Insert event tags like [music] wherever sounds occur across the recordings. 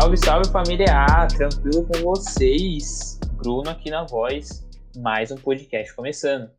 Salve, salve família A, tranquilo com vocês? Bruno aqui na voz, mais um podcast começando.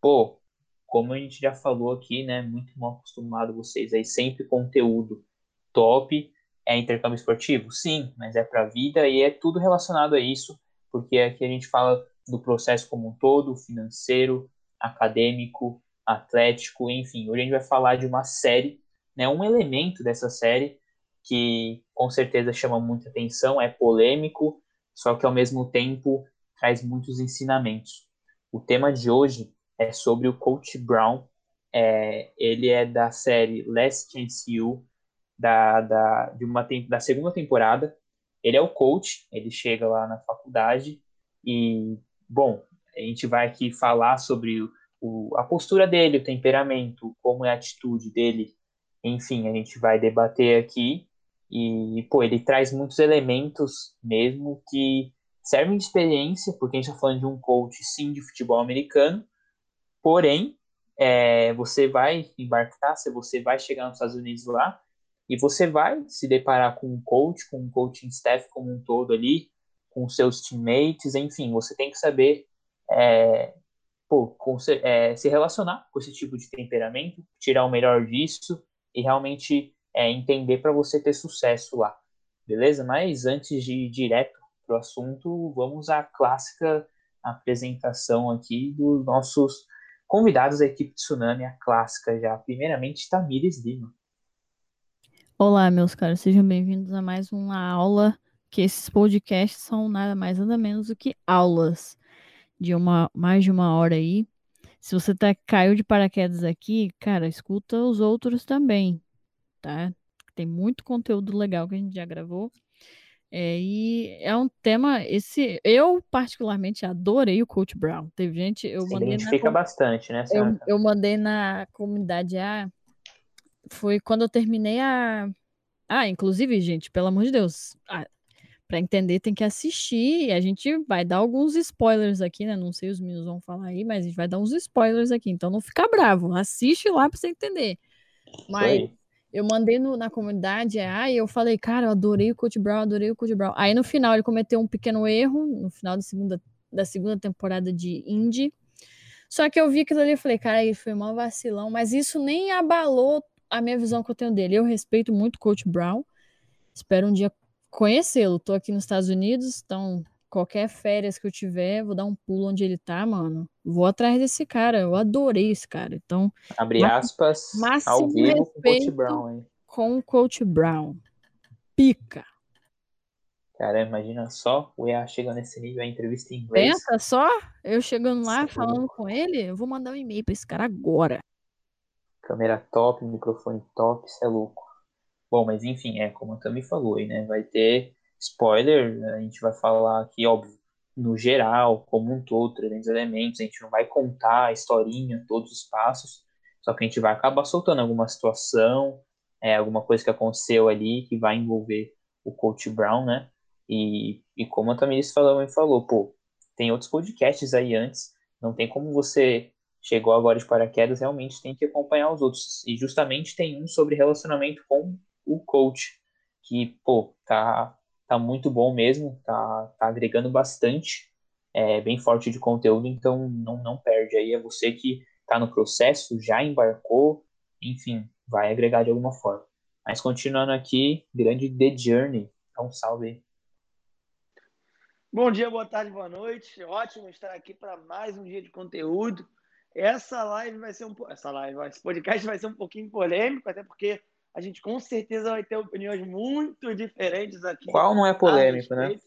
Pô, como a gente já falou aqui, né, muito mal acostumado vocês aí, sempre conteúdo top. É intercâmbio esportivo? Sim, mas é para vida e é tudo relacionado a isso, porque aqui a gente fala do processo como um todo, financeiro, acadêmico, atlético, enfim. Hoje a gente vai falar de uma série, né, um elemento dessa série que com certeza chama muita atenção, é polêmico, só que ao mesmo tempo traz muitos ensinamentos. O tema de hoje é sobre o Coach Brown. É, ele é da série Last Chance da, da, de uma, da segunda temporada. Ele é o coach, ele chega lá na faculdade e, bom, a gente vai aqui falar sobre o, a postura dele, o temperamento, como é a atitude dele, enfim, a gente vai debater aqui e, pô, ele traz muitos elementos mesmo que servem de experiência, porque a gente está falando de um coach, sim, de futebol americano, porém, é, você vai embarcar, se você vai chegar nos Estados Unidos lá, e você vai se deparar com um coach, com um coaching staff como um todo ali, com seus teammates, enfim, você tem que saber é, pô, com, é, se relacionar com esse tipo de temperamento, tirar o melhor disso e realmente é, entender para você ter sucesso lá, beleza? Mas antes de ir direto para o assunto, vamos à clássica apresentação aqui dos nossos convidados da equipe Tsunami, a clássica já. Primeiramente, Tamires Lima. Olá, meus caros, sejam bem-vindos a mais uma aula, que esses podcasts são nada mais nada menos do que aulas de uma mais de uma hora aí. Se você tá, caiu de paraquedas aqui, cara, escuta os outros também, tá? Tem muito conteúdo legal que a gente já gravou. É, e é um tema, esse eu particularmente adorei o Coach Brown. Teve gente, eu Se mandei identifica na, bastante, né? Eu, eu, mandei na comunidade A, foi quando eu terminei a. Ah, inclusive, gente, pelo amor de Deus, ah, para entender tem que assistir. A gente vai dar alguns spoilers aqui, né? Não sei os meninos vão falar aí, mas a gente vai dar uns spoilers aqui. Então não fica bravo, assiste lá para você entender. Mas eu mandei no, na comunidade, ah, e eu falei, cara, eu adorei o Coach Brown, adorei o Coach Brown. Aí no final ele cometeu um pequeno erro, no final da segunda, da segunda temporada de Indy. Só que eu vi aquilo ali e falei, cara, ele foi mal vacilão, mas isso nem abalou a minha visão que eu tenho dele. Eu respeito muito o Coach Brown. Espero um dia conhecê-lo. Tô aqui nos Estados Unidos, então qualquer férias que eu tiver, vou dar um pulo onde ele tá, mano. Vou atrás desse cara. Eu adorei esse cara. Então, abre aspas, ao vivo com o Coach Brown, hein? Com o Coach Brown. Pica. Cara, imagina só o EA chegando nesse nível, a entrevista em inglês. Pensa só, eu chegando lá, Sim. falando com ele, eu vou mandar um e-mail pra esse cara agora. Câmera top, microfone top, isso é louco. Bom, mas enfim, é como a Tami falou aí, né? Vai ter spoiler, a gente vai falar aqui, óbvio, no geral, como um todo, 300 elementos, a gente não vai contar a historinha, todos os passos, só que a gente vai acabar soltando alguma situação, é, alguma coisa que aconteceu ali que vai envolver o Coach Brown, né? E, e como a Tamiris falou, falou, pô, tem outros podcasts aí antes, não tem como você chegou agora de paraquedas, realmente tem que acompanhar os outros. E justamente tem um sobre relacionamento com o coach, que, pô, tá tá muito bom mesmo, tá, tá agregando bastante, é bem forte de conteúdo, então não, não perde aí. É você que tá no processo, já embarcou, enfim, vai agregar de alguma forma. Mas continuando aqui, grande The Journey, então salve aí. Bom dia, boa tarde, boa noite. Ótimo estar aqui para mais um dia de conteúdo. Essa live vai ser um essa live, esse podcast vai ser um pouquinho polêmico, até porque a gente com certeza vai ter opiniões muito diferentes aqui. Qual não é polêmico, né?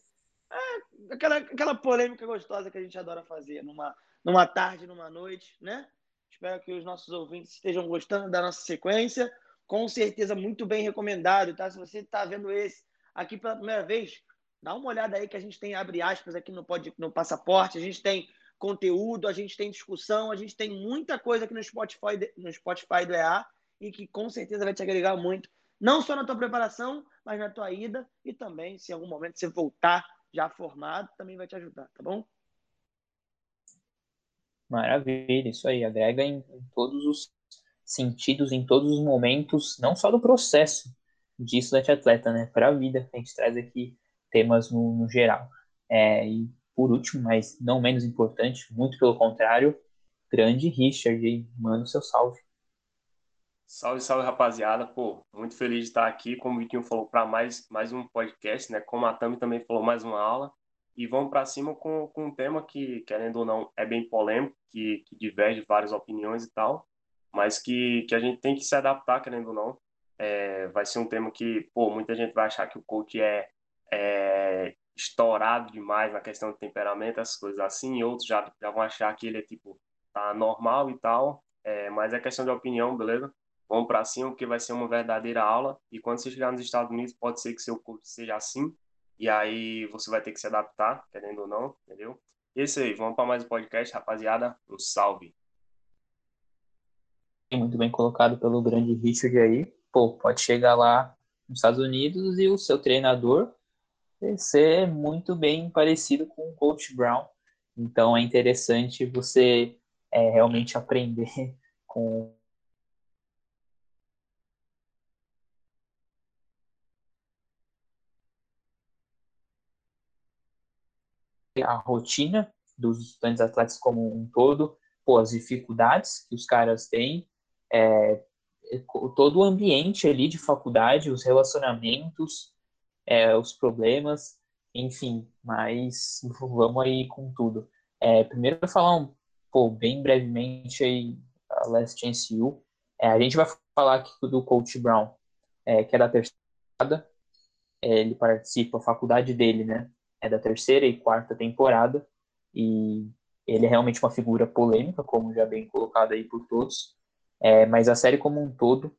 É, aquela, aquela polêmica gostosa que a gente adora fazer numa, numa tarde, numa noite, né? Espero que os nossos ouvintes estejam gostando da nossa sequência. Com certeza, muito bem recomendado, tá? Se você está vendo esse aqui pela primeira vez, dá uma olhada aí que a gente tem, abre aspas, aqui no, pod, no passaporte, a gente tem conteúdo, a gente tem discussão, a gente tem muita coisa aqui no Spotify, no Spotify do EA e que com certeza vai te agregar muito, não só na tua preparação, mas na tua ida e também, se em algum momento você voltar já formado, também vai te ajudar, tá bom? Maravilha, isso aí, agrega em, em todos os sentidos, em todos os momentos, não só do processo, de estudante atleta, né? Para a vida, a gente traz aqui temas no, no geral. É, e por último, mas não menos importante, muito pelo contrário, grande Richard, manda o seu salve. Salve, salve, rapaziada. Pô, muito feliz de estar aqui. Como o Vitinho falou, para mais, mais um podcast, né? Como a Tami também falou, mais uma aula. E vamos para cima com, com um tema que, querendo ou não, é bem polêmico, que, que diverge várias opiniões e tal, mas que, que a gente tem que se adaptar, querendo ou não. É, vai ser um tema que, pô, muita gente vai achar que o coach é, é estourado demais na questão de temperamento, essas coisas assim, e outros já, já vão achar que ele é, tipo, tá normal e tal, é, mas é questão de opinião, beleza? Vão para cima, porque vai ser uma verdadeira aula. E quando você chegar nos Estados Unidos, pode ser que seu curso seja assim. E aí você vai ter que se adaptar, querendo ou não, entendeu? E é isso aí, vamos para mais um podcast, rapaziada. Um salve. Muito bem colocado pelo grande Richard aí. Pô, pode chegar lá nos Estados Unidos e o seu treinador ser muito bem parecido com o Coach Brown. Então é interessante você é, realmente [laughs] aprender com a rotina dos estudantes atletas como um todo, pô, as dificuldades que os caras têm, é, todo o ambiente ali de faculdade, os relacionamentos, é, os problemas, enfim, mas vamos aí com tudo. É, primeiro eu falar um, pô, bem brevemente aí a Last Chance U. É, a gente vai falar aqui do Coach Brown, é, que é da terceira, é, ele participa, a faculdade dele, né? É da terceira e quarta temporada e ele é realmente uma figura polêmica, como já bem colocado aí por todos. É, mas a série como um todo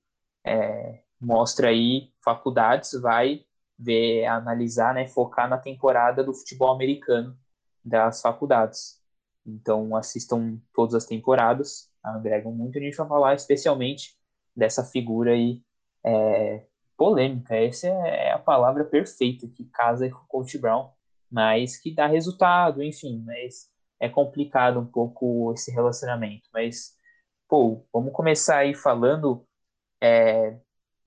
é, mostra aí faculdades, vai ver, analisar, né, focar na temporada do futebol americano das faculdades. Então assistam todas as temporadas, agregam muito. A gente vai falar especialmente dessa figura aí é, polêmica. Essa é a palavra perfeita que casa com o Coach Brown mas que dá resultado, enfim, mas é complicado um pouco esse relacionamento. Mas, pô, vamos começar aí falando, é,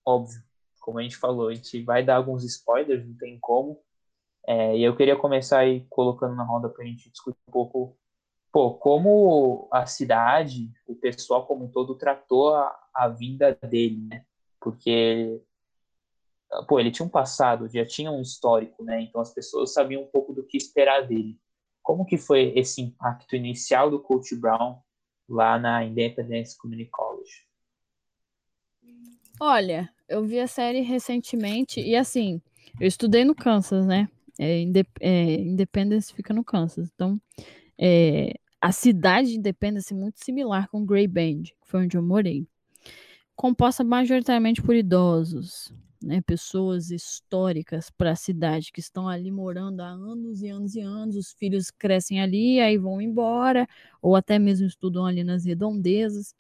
óbvio, como a gente falou, a gente vai dar alguns spoilers, não tem como, é, e eu queria começar aí colocando na roda para a gente discutir um pouco, pô, como a cidade, o pessoal como um todo tratou a, a vinda dele, né? Porque pô, ele tinha um passado, já tinha um histórico, né? Então as pessoas sabiam um pouco do que esperar dele. Como que foi esse impacto inicial do Coach Brown lá na Independence Community College? Olha, eu vi a série recentemente e assim, eu estudei no Kansas, né? É, é, Independence fica no Kansas, então é, a cidade de Independence é muito similar com Grey Bend, que foi onde eu morei. Composta majoritariamente por idosos, né, pessoas históricas para a cidade que estão ali morando há anos e anos e anos, os filhos crescem ali, aí vão embora, ou até mesmo estudam ali nas redondezas,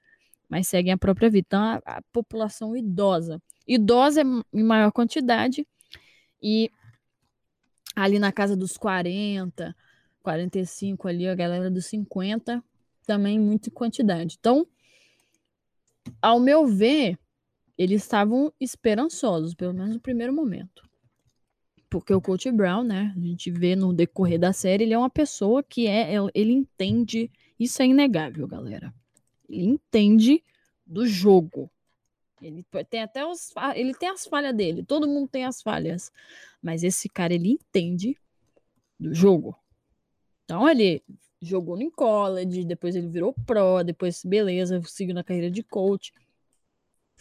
mas seguem a própria vida. Então, a, a população idosa. Idosa é em maior quantidade, e ali na casa dos 40, 45 ali, a galera dos 50, também muita quantidade. Então, ao meu ver, eles estavam esperançosos, pelo menos no primeiro momento. Porque o Coach Brown, né, a gente vê no decorrer da série, ele é uma pessoa que é, ele entende, isso é inegável, galera. Ele entende do jogo. Ele tem até os, ele tem as falhas dele, todo mundo tem as falhas, mas esse cara ele entende do jogo. Então ele jogou no college, depois ele virou pro, depois beleza, seguiu na carreira de coach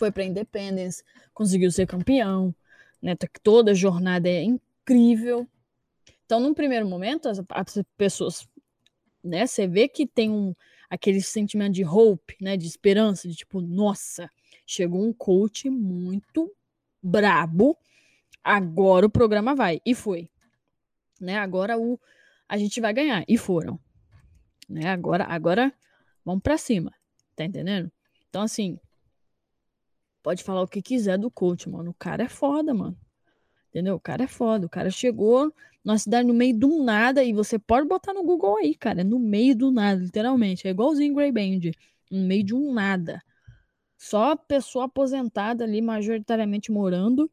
foi para Independence, conseguiu ser campeão, né? Toda a jornada é incrível. Então, num primeiro momento, as, as pessoas, né? Você vê que tem um aquele sentimento de hope, né? De esperança, de tipo, nossa, chegou um coach muito brabo. Agora o programa vai e foi, né? Agora o a gente vai ganhar e foram, né? Agora, agora vamos para cima, tá entendendo? Então assim, Pode falar o que quiser do coach, mano. O cara é foda, mano. Entendeu? O cara é foda. O cara chegou numa cidade no meio do nada e você pode botar no Google aí, cara. No meio do nada, literalmente. É igualzinho Grey Band. No meio de um nada. Só pessoa aposentada ali, majoritariamente morando.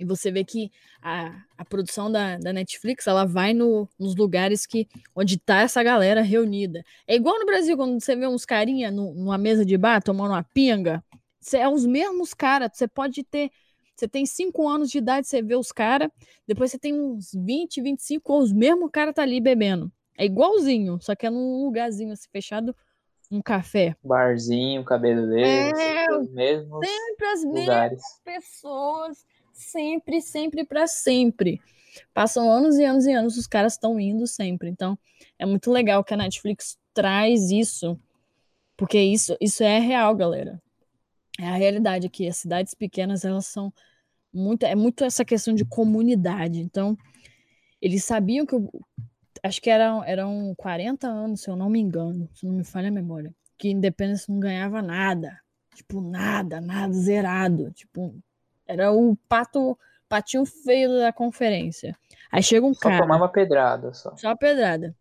E você vê que a, a produção da, da Netflix, ela vai no, nos lugares que onde tá essa galera reunida. É igual no Brasil, quando você vê uns carinha no, numa mesa de bar tomando uma pinga, você é os mesmos caras. Você pode ter. Você tem 5 anos de idade, você vê os caras. Depois você tem uns 20, 25, os mesmos caras tá ali bebendo. É igualzinho, só que é num lugarzinho assim, fechado, um café. Barzinho, cabeleireiro, É, os mesmos Sempre as mesmas lugares. pessoas, sempre, sempre para sempre. Passam anos e anos e anos, os caras estão indo sempre. Então, é muito legal que a Netflix traz isso, porque isso, isso é real, galera. É a realidade aqui. As cidades pequenas, elas são muito, é muito essa questão de comunidade. Então, eles sabiam que eu, acho que eram, eram 40 anos, se eu não me engano, se não me falha a memória, que Independence não ganhava nada. Tipo, nada, nada, zerado. Tipo, era o pato, patinho feio da conferência. Aí chega um Só cara, tomava pedrada, só. só pedrada.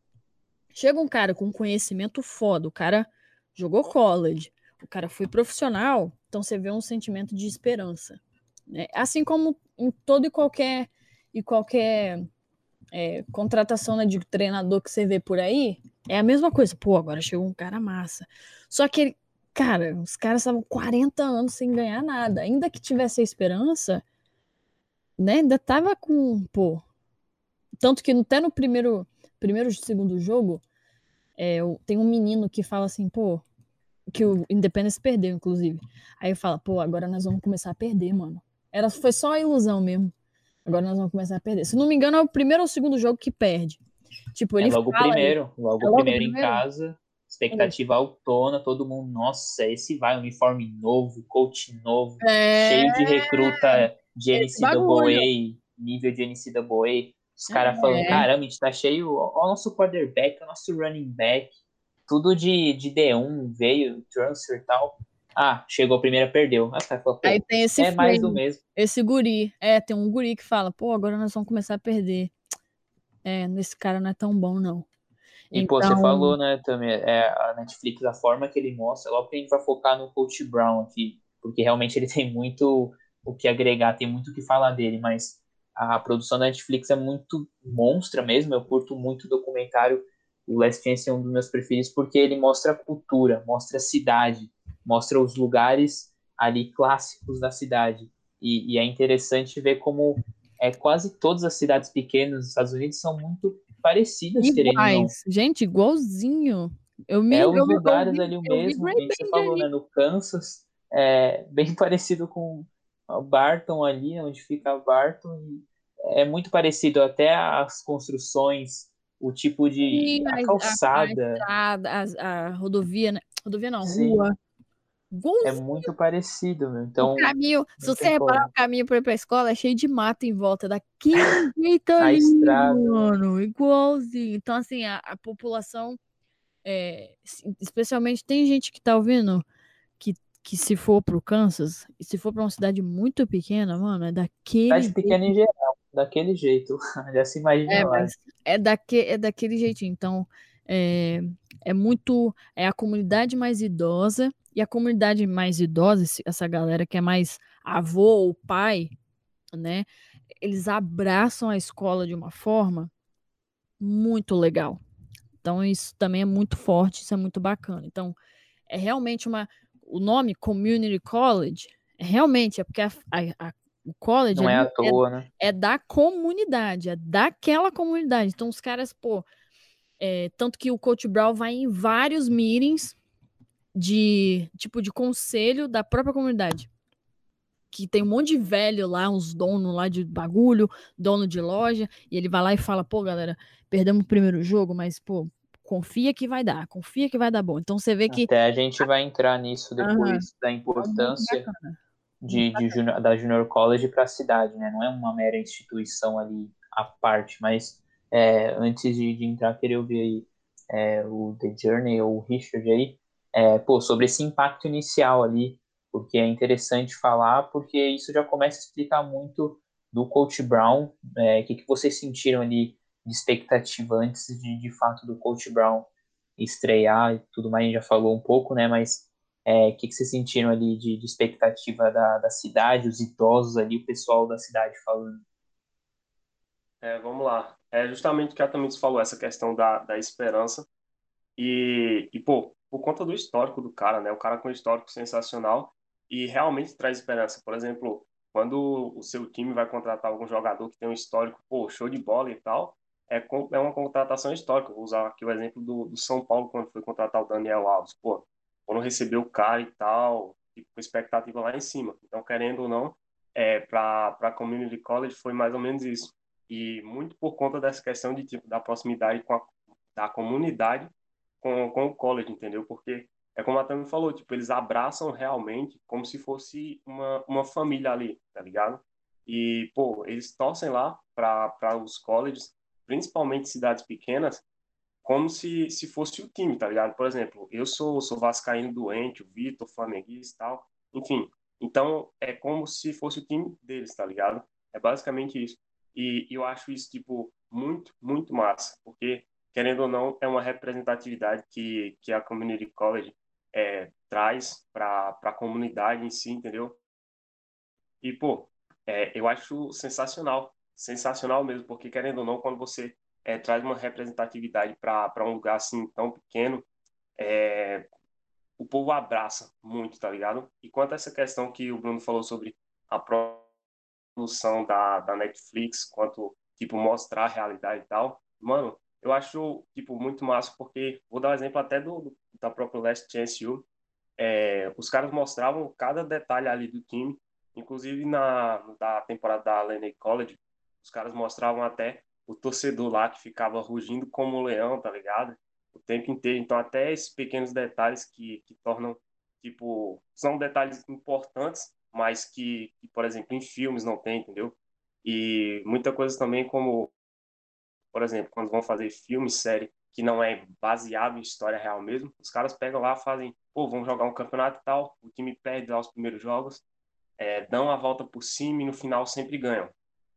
Chega um cara com conhecimento foda, o cara jogou college, o cara foi profissional, então você vê um sentimento de esperança. né? Assim como em todo e qualquer e qualquer é, contratação né, de treinador que você vê por aí, é a mesma coisa. Pô, agora chegou um cara massa. Só que, cara, os caras estavam 40 anos sem ganhar nada. Ainda que tivesse a esperança, né? Ainda tava com, pô. Tanto que até no primeiro, primeiro segundo jogo, é, tem um menino que fala assim, pô, que o Independence perdeu, inclusive. Aí fala, pô, agora nós vamos começar a perder, mano. Era, foi só a ilusão mesmo. Agora nós vamos começar a perder. Se não me engano, é o primeiro ou o segundo jogo que perde. Tipo, É ele logo o fala, primeiro, logo É o logo o primeiro em primeiro? casa, expectativa autona, todo mundo, nossa, esse vai, uniforme novo, coach novo, É, cheio de recruta de. NCAA, nível de NCAA, os caras É. falando, caramba, a gente tá cheio, ó, o nosso quarterback, o nosso running back, tudo de, de D1, veio, transfer e tal. Ah, chegou a primeira, perdeu. Aí tem esse é mais do mesmo. esse guri. É, tem um guri que fala, pô, agora nós vamos começar a perder. É, esse cara não é tão bom, não. E, pô, você Então- falou, né, também, é, a Netflix, a forma que ele mostra, logo que a gente vai focar no Coach Brown aqui, porque realmente ele [laughs] tem muito o que agregar, tem muito o que falar dele, mas a produção da Netflix é muito monstra mesmo, eu curto muito documentário, o Last Chance é um dos meus preferidos, porque ele mostra a cultura, mostra a cidade, mostra os lugares ali clássicos da cidade, e, e é interessante ver como é, quase todas as cidades pequenas dos Estados Unidos são muito parecidas. Iguais. Gente, igualzinho. Eu me É os lugares vi- ali o mesmo, bem que você falou, né? No Kansas, é bem [laughs] parecido com o Barton ali, onde fica Barton. É muito parecido, até as construções, o tipo de. A a- a- calçada. estrada, a, a rodovia, né? Rodovia não, Sim. rua. É muito parecido, meu. Então, o caminho, se você reparar, o caminho para ir pra escola é cheio de mato em volta, daquele [laughs] jeito A ali, estrada. mano, igualzinho. Então, assim, a, a população, é, es- especialmente tem gente que tá ouvindo que, que se for pro Kansas, e se for pra uma cidade muito pequena, mano, é daquele cidade pequena em geral, daquele jeito. [laughs] Já se imagina É, lá. é, daque, é daquele jeitinho. Então, é, é muito. É a comunidade mais idosa. E a comunidade mais idosa, essa galera que é mais avô ou pai, né? Eles abraçam a escola de uma forma muito legal. Então, isso também é muito forte, isso é muito bacana. Então, é realmente uma. O nome Community College é realmente, é porque a, a- a- o college Não é ali à toa, né? é da comunidade, é daquela comunidade. Então, os caras, pô, é, tanto que o Coach Brown vai em vários meetings de tipo de conselho da própria comunidade. Que tem um monte de velho lá, uns donos lá de bagulho, dono de loja, e ele vai lá e fala: pô, galera, perdemos o primeiro jogo, mas, pô, confia que vai dar, confia que vai dar bom. Então você vê que Até a gente vai entrar nisso depois da é importância bacana. De, de junior- da Junior College para a cidade, né? Não é uma mera instituição ali à parte, mas é, antes de, de entrar, queria ouvir aí é, o The Journey ou o Richard aí, é, pô, sobre esse impacto inicial ali, porque é interessante falar, porque isso já começa a explicar muito do Coach Brown, é, o que, que vocês sentiram ali de expectativa antes de, de fato, do Coach Brown estrear e tudo mais, a gente já falou um pouco, né? Mas É, que, que vocês sentiram ali de, de expectativa da, da cidade, os idosos ali, o pessoal da cidade falando? É, vamos lá. É justamente o que a Tamires falou, essa questão da, da esperança. E, e, pô, por conta do histórico do cara, né? O cara com um histórico sensacional e realmente traz esperança. Por exemplo, quando o seu time vai contratar algum jogador que tem um histórico, pô, show de bola e tal, é, é uma contratação histórica. Vou usar aqui o exemplo do, do São Paulo, quando foi contratar o Daniel Alves. Pô, quando recebeu cara e tal, tipo, com expectativa lá em cima. Então, querendo ou não, é, para a Community College foi mais ou menos isso. E muito por conta dessa questão de tipo, da proximidade com a, da comunidade com, com o college, entendeu? Porque é como a Tami falou, tipo, eles abraçam realmente como se fosse uma, uma família ali, tá ligado? E, pô, eles torcem lá para os colleges, principalmente cidades pequenas, como se, se fosse o time, tá ligado? Por exemplo, eu sou, sou vascaíno doente, o Vitor, flamenguista e tal, enfim. Então, é como se fosse o time deles, tá ligado? É basicamente isso. E, e eu acho isso, tipo, muito, muito massa, porque querendo ou não, é uma representatividade que, que a Community College é, traz para a comunidade em si, entendeu? E, pô, é, eu acho sensacional, sensacional mesmo, porque querendo ou não, quando você é, traz uma representatividade para um lugar assim tão pequeno, é, o povo abraça muito, tá ligado? E quanto a essa questão que o Bruno falou sobre a produção da, da Netflix, quanto, tipo, mostrar a realidade e tal, mano, eu acho, tipo, muito massa, porque vou dar um exemplo até do, da própria Last Chance U. É, os caras mostravam cada detalhe ali do time, inclusive na da temporada da Lenny College, os caras mostravam até o torcedor lá que ficava rugindo como um leão, tá ligado? O tempo inteiro. Então, até esses pequenos detalhes que, que tornam, tipo, são detalhes importantes, mas que, que, por exemplo, em filmes não tem, entendeu? E muita coisa também como por exemplo, quando vão fazer filme, série que não é baseado em história real mesmo, os caras pegam lá, fazem, pô, vamos jogar um campeonato e tal, o time perde lá os primeiros jogos, é, dão a volta por cima e no final sempre ganham.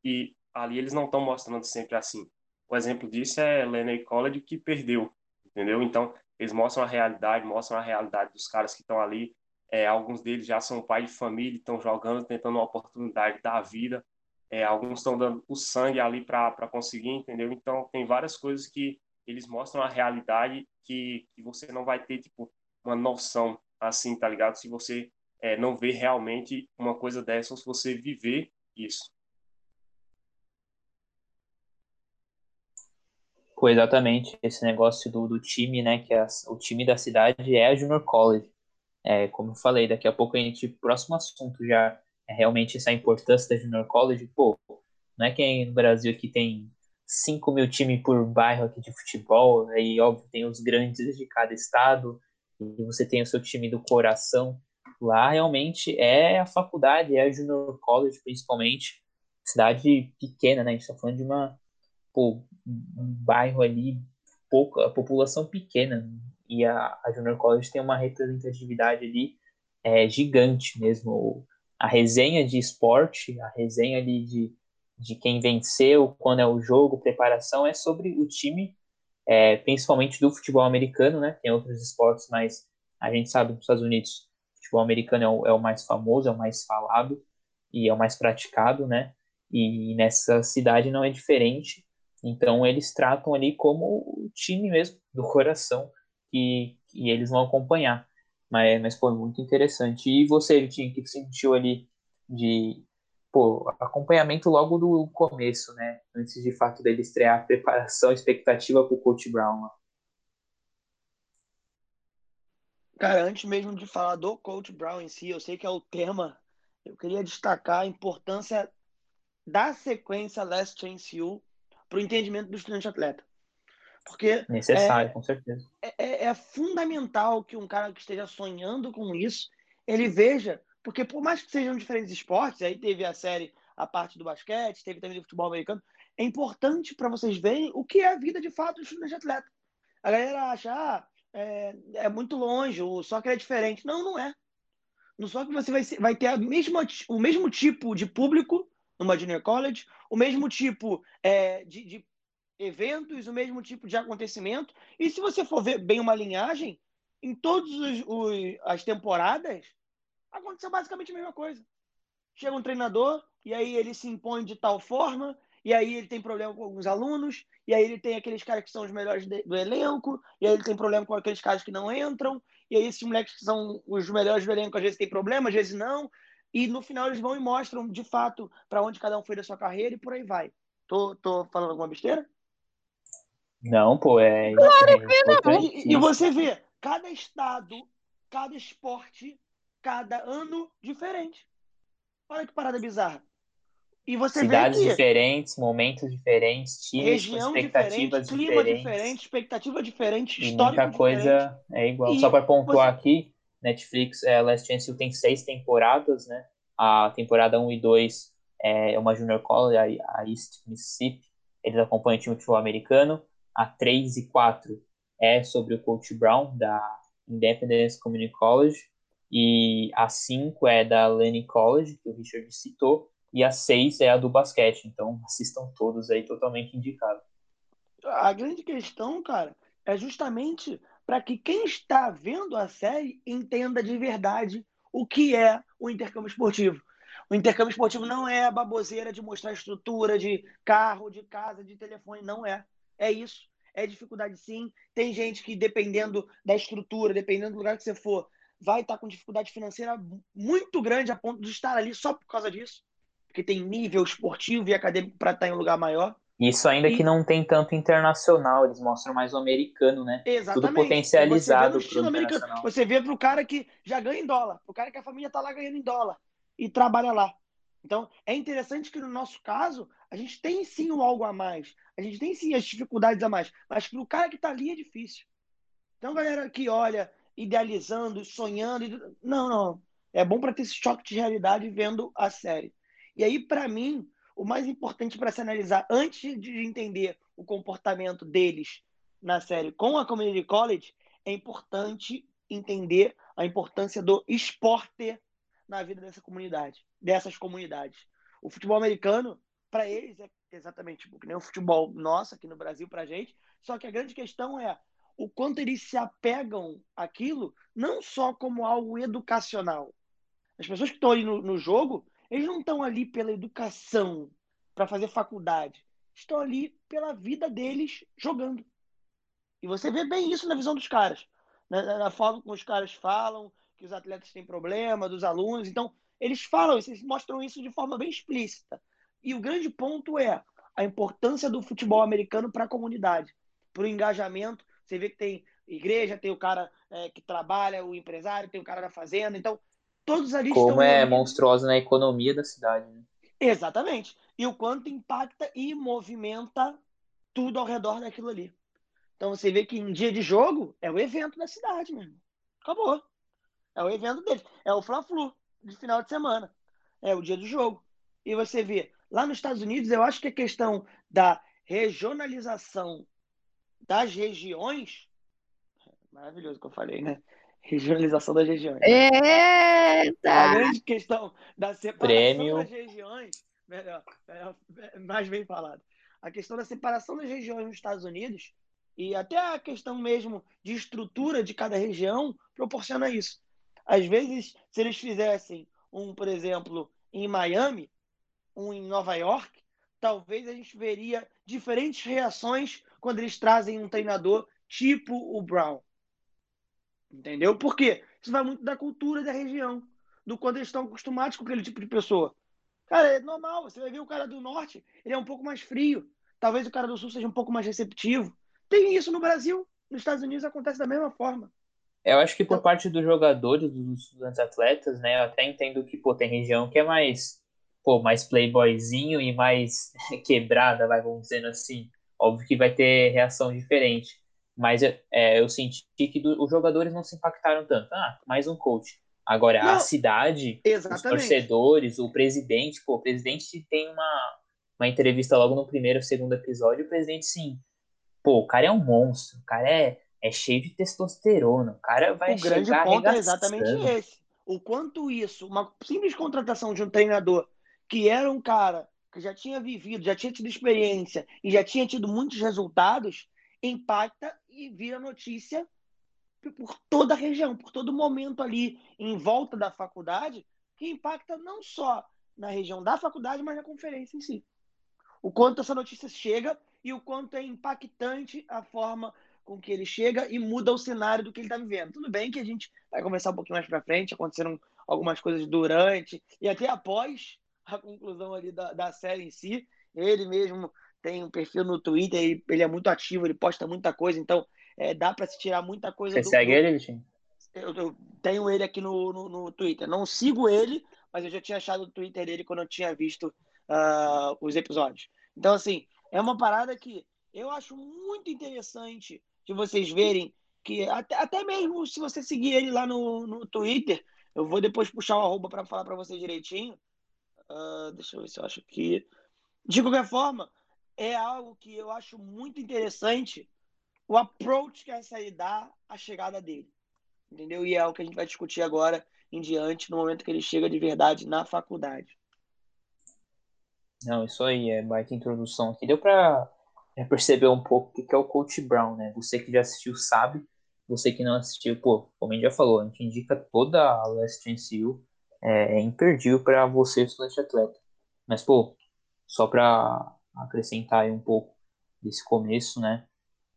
E ali eles não estão mostrando sempre assim. O exemplo disso é Lenny College que perdeu, entendeu? Então, eles mostram a realidade, mostram a realidade dos caras que estão ali. É, alguns deles já são pai de família, estão jogando, tentando uma oportunidade da vida. É, alguns estão dando o sangue ali para conseguir, entendeu? Então, tem várias coisas que eles mostram a realidade que, que você não vai ter, tipo, uma noção assim, tá ligado? Se você é, não vê realmente uma coisa dessa ou se você viver isso. Exatamente. Esse negócio do, do time, né? Que é a, o time da cidade é a Junior College. É, como eu falei, daqui a pouco a gente, próximo assunto já é realmente essa importância da Junior College, pô, não é que no Brasil aqui tem 5 mil times por bairro aqui de futebol, aí óbvio tem os grandes de cada estado, e você tem o seu time do coração. Lá realmente é a faculdade, é a Junior College principalmente, cidade pequena, né? A gente está falando de uma, pô, um bairro ali, pouca, a população pequena, e a, a Junior College tem uma representatividade ali é, gigante mesmo a resenha de esporte, a resenha ali de, de quem venceu, quando é o jogo, preparação, é sobre o time, é, principalmente do futebol americano, né? Tem outros esportes, mas a gente sabe nos Estados Unidos o futebol americano é o, é o mais famoso, é o mais falado e é o mais praticado, né? E nessa cidade não é diferente. Então eles tratam ali como o time mesmo do coração e, eles vão acompanhar. Mas, mas foi muito interessante. E você, Vitinho, o que você sentiu ali de pô, acompanhamento logo do começo, né? Antes de fato dele estrear, preparação, expectativa para o Coach Brown. Cara, antes mesmo de falar do Coach Brown em si, eu sei que é o tema, eu queria destacar a importância da sequência Last Chance U para o entendimento do estudante atleta. Porque necessário, é, com certeza. É, é, é, fundamental que um cara que esteja sonhando com isso, ele veja, porque por mais que sejam diferentes esportes, aí teve a série, a parte do basquete, teve também do futebol americano, é importante para vocês verem o que é a vida de fato do estudante atleta. A galera acha, ah, é, é muito longe, o soccer é diferente. Não, não é. No soccer você vai, vai ter a mesma, o mesmo tipo de público numa junior college, o mesmo tipo é, de, de eventos, o mesmo tipo de acontecimento. E se você for ver bem uma linhagem, em todas as temporadas, aconteceu basicamente a mesma coisa. Chega um treinador e aí ele se impõe de tal forma, e aí ele tem problema com alguns alunos, e aí ele tem aqueles caras que são os melhores do elenco, e aí ele tem problema com aqueles caras que não entram, e aí esses moleques que são os melhores do elenco às vezes tem problema, às vezes não, e no final eles vão e mostram de fato para onde cada um foi da sua carreira e por aí vai. Tô, tô falando alguma besteira? Não, pô, é. Claro que não. E, e você vê, cada estado, cada esporte, cada ano diferente. Olha que parada bizarra. E você Cidades vê que diferentes, momentos diferentes, times região expectativas diferente, clima diferentes. diferente, expectativa diferente, E histórico muita coisa diferente. é igual. E Só para pontuar você- aqui, Netflix, é, Last Chance tem seis temporadas, né? A temporada 1 e 2 é uma Junior College, a a East Mississippi. Eles acompanham o time de futebol americano. A 3 e 4 é sobre o Coach Brown, da Independence Community College. E a 5 é da Lenny College, que o Richard citou. E a 6 é a do basquete. Então, assistam todos aí, totalmente indicado. A grande questão, cara, é justamente para que quem está vendo a série entenda de verdade o que é o intercâmbio esportivo. O intercâmbio esportivo não é a baboseira de mostrar estrutura de carro, de casa, de telefone, não é. É isso. É dificuldade sim. Tem gente que, dependendo da estrutura, dependendo do lugar que você for, vai estar com dificuldade financeira muito grande a ponto de estar ali só por causa disso. Porque tem nível esportivo e acadêmico para estar em um lugar maior. Isso ainda E- que não tem tanto internacional, eles mostram mais o americano, né? Exatamente. potencializado Você pro americano. Você vê pro cara que já ganha em dólar, pro cara que a família tá lá ganhando em dólar e trabalha lá. Então, é interessante que no nosso caso, a gente tem sim o algo a mais. A gente tem sim as dificuldades a mais. Mas pro cara que tá ali é difícil. Então, galera que olha, idealizando, sonhando. Não, não. É bom para ter esse choque de realidade vendo a série. E aí, para mim, o mais importante para se analisar, antes de entender o comportamento deles na série com a Community College, é importante entender a importância do esporte na vida dessa comunidade, dessas comunidades. O futebol americano, para eles, é exatamente tipo, que nem o futebol nosso aqui no Brasil para gente, só que a grande questão é o quanto eles se apegam àquilo, não só como algo educacional. As pessoas que estão ali no, no jogo, eles não estão ali pela educação, para fazer faculdade. Estão ali pela vida deles jogando. E você vê bem isso na visão dos caras. Na, na- na forma como os caras falam, que os atletas têm problema, dos alunos. Então, eles falam eles mostram isso de forma bem explícita. E o grande ponto é a importância do futebol americano para a comunidade, para o engajamento. Você vê que tem igreja, tem o cara é, que trabalha, o empresário, tem o cara da fazenda. Então, todos ali Como estão é monstruosa na economia da cidade, né? Exatamente. E o quanto impacta e movimenta tudo ao redor daquilo ali. Então você vê que em dia de jogo é o evento da cidade, meu irmão. Acabou. É o evento deles. É o Fla-Flu de final de semana. É o dia do jogo. E você vê, lá nos Estados Unidos, eu acho que a questão da regionalização das regiões. Maravilhoso que eu falei, né? Regionalização das regiões. A Eita! grande questão da separação Prêmio. das regiões, melhor, melhor, mais bem falado. A questão da separação das regiões nos Estados Unidos e até a questão mesmo de estrutura de cada região proporciona isso. Às vezes, se eles fizessem um, por exemplo, em Miami, um em Nova York, talvez a gente veria diferentes reações quando eles trazem um treinador tipo o Brown. Entendeu? Por quê? Isso vai muito da cultura da região, do quando eles estão acostumados com aquele tipo de pessoa. Cara, é normal. Você vai ver o cara do norte, ele é um pouco mais frio. Talvez o cara do sul seja um pouco mais receptivo. Tem isso no Brasil. Nos Estados Unidos acontece da mesma forma. Eu acho que por Então- parte dos jogadores, dos, dos atletas, né? Eu até entendo que, pô, tem região que é mais, pô, mais playboyzinho e mais [laughs] quebrada, vai, vamos dizendo assim. Óbvio que vai ter reação diferente. Mas é, eu senti que do- os jogadores não se impactaram tanto. Ah, mais um coach. Agora, Não. a cidade, os Exatamente. torcedores, o presidente, pô, o presidente tem uma, uma entrevista logo no primeiro ou segundo episódio, o presidente, sim, pô, o cara é um monstro, o cara é, é cheio de testosterona, o cara vai o grande ponto é exatamente esse. O quanto isso, uma simples contratação de um treinador que era um cara que já tinha vivido, já tinha tido experiência e já tinha tido muitos resultados, impacta e vira notícia por toda a região, por todo momento ali em volta da faculdade, que impacta não só na região da faculdade, mas na conferência em si. O quanto essa notícia chega e o quanto é impactante a forma com que ele chega e muda o cenário do que ele está vivendo. Tudo bem que a gente vai conversar um pouquinho mais para frente, aconteceram algumas coisas durante e até após a conclusão ali da, da série em si. Ele mesmo tem um perfil no Twitter, ele é muito ativo, ele posta muita coisa, então é, dá para se tirar muita coisa. Você do, segue ele, Vitinho? Eu, eu, tenho ele aqui no, no, no, Twitter. Não sigo ele, mas eu já tinha achado o Twitter dele quando eu tinha visto uh, os episódios. Então, assim, é uma parada que eu acho muito interessante de vocês verem que até, até mesmo se você seguir ele lá no, no Twitter, eu vou depois puxar o arroba para falar para vocês direitinho. Uh, deixa eu ver se eu acho aqui. De qualquer forma, é algo que eu acho muito interessante o approach que a SAI dá à chegada dele. Entendeu? E é o que a gente vai discutir agora em diante, no momento que ele chega de verdade na faculdade. Não, isso aí, é baita introdução aqui. Deu para é, perceber um pouco o que é o Coach Brown, né? Você que já assistiu sabe, você que não assistiu, pô, como a gente já falou, a gente indica toda a Last Chance U, é, é imperdível para você, estudante atleta. Mas, pô, só para acrescentar aí um pouco desse começo, né?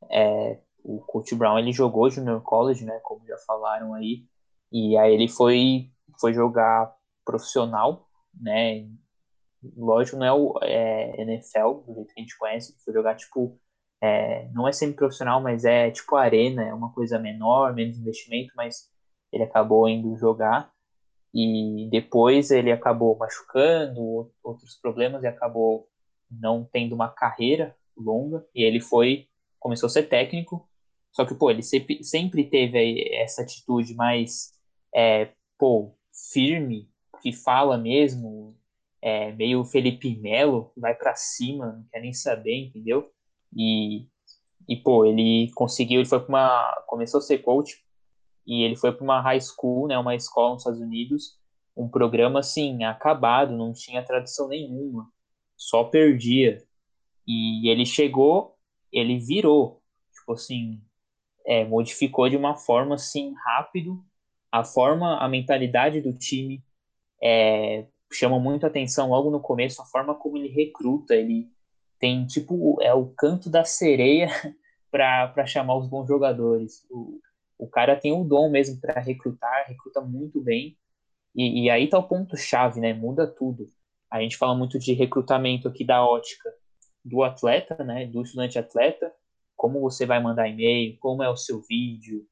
É, o Coach Brown ele jogou Junior College, né? Como já falaram aí, e aí ele foi foi jogar profissional, né? Lógico, não é o é, NFL do jeito que a gente conhece, foi jogar tipo é, não é semi-profissional, mas é tipo arena, é uma coisa menor, menos investimento, mas ele acabou indo jogar e depois ele acabou machucando, outros problemas e acabou não tendo uma carreira longa e ele foi começou a ser técnico só que pô ele sempre, sempre teve essa atitude mais é, pô firme que fala mesmo é, meio Felipe Melo vai para cima não quer nem saber entendeu? E e pô ele conseguiu ele foi para uma começou a ser coach e ele foi para uma high school né uma escola nos Estados Unidos um programa assim acabado não tinha tradição nenhuma só perdia. E ele chegou, ele virou, tipo assim, é, modificou de uma forma assim rápido a forma, a mentalidade do time é, chama muito atenção logo no começo a forma como ele recruta, ele tem tipo é o canto da sereia [laughs] para chamar os bons jogadores. O, o cara tem o dom mesmo para recrutar, recruta muito bem. E, e aí tá o ponto chave, né? Muda tudo. A gente fala muito de recrutamento aqui da ótica do atleta, né, do estudante atleta, como você vai mandar e-mail, como é o seu vídeo,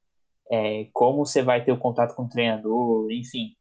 é, como você vai ter o contato com o treinador, enfim.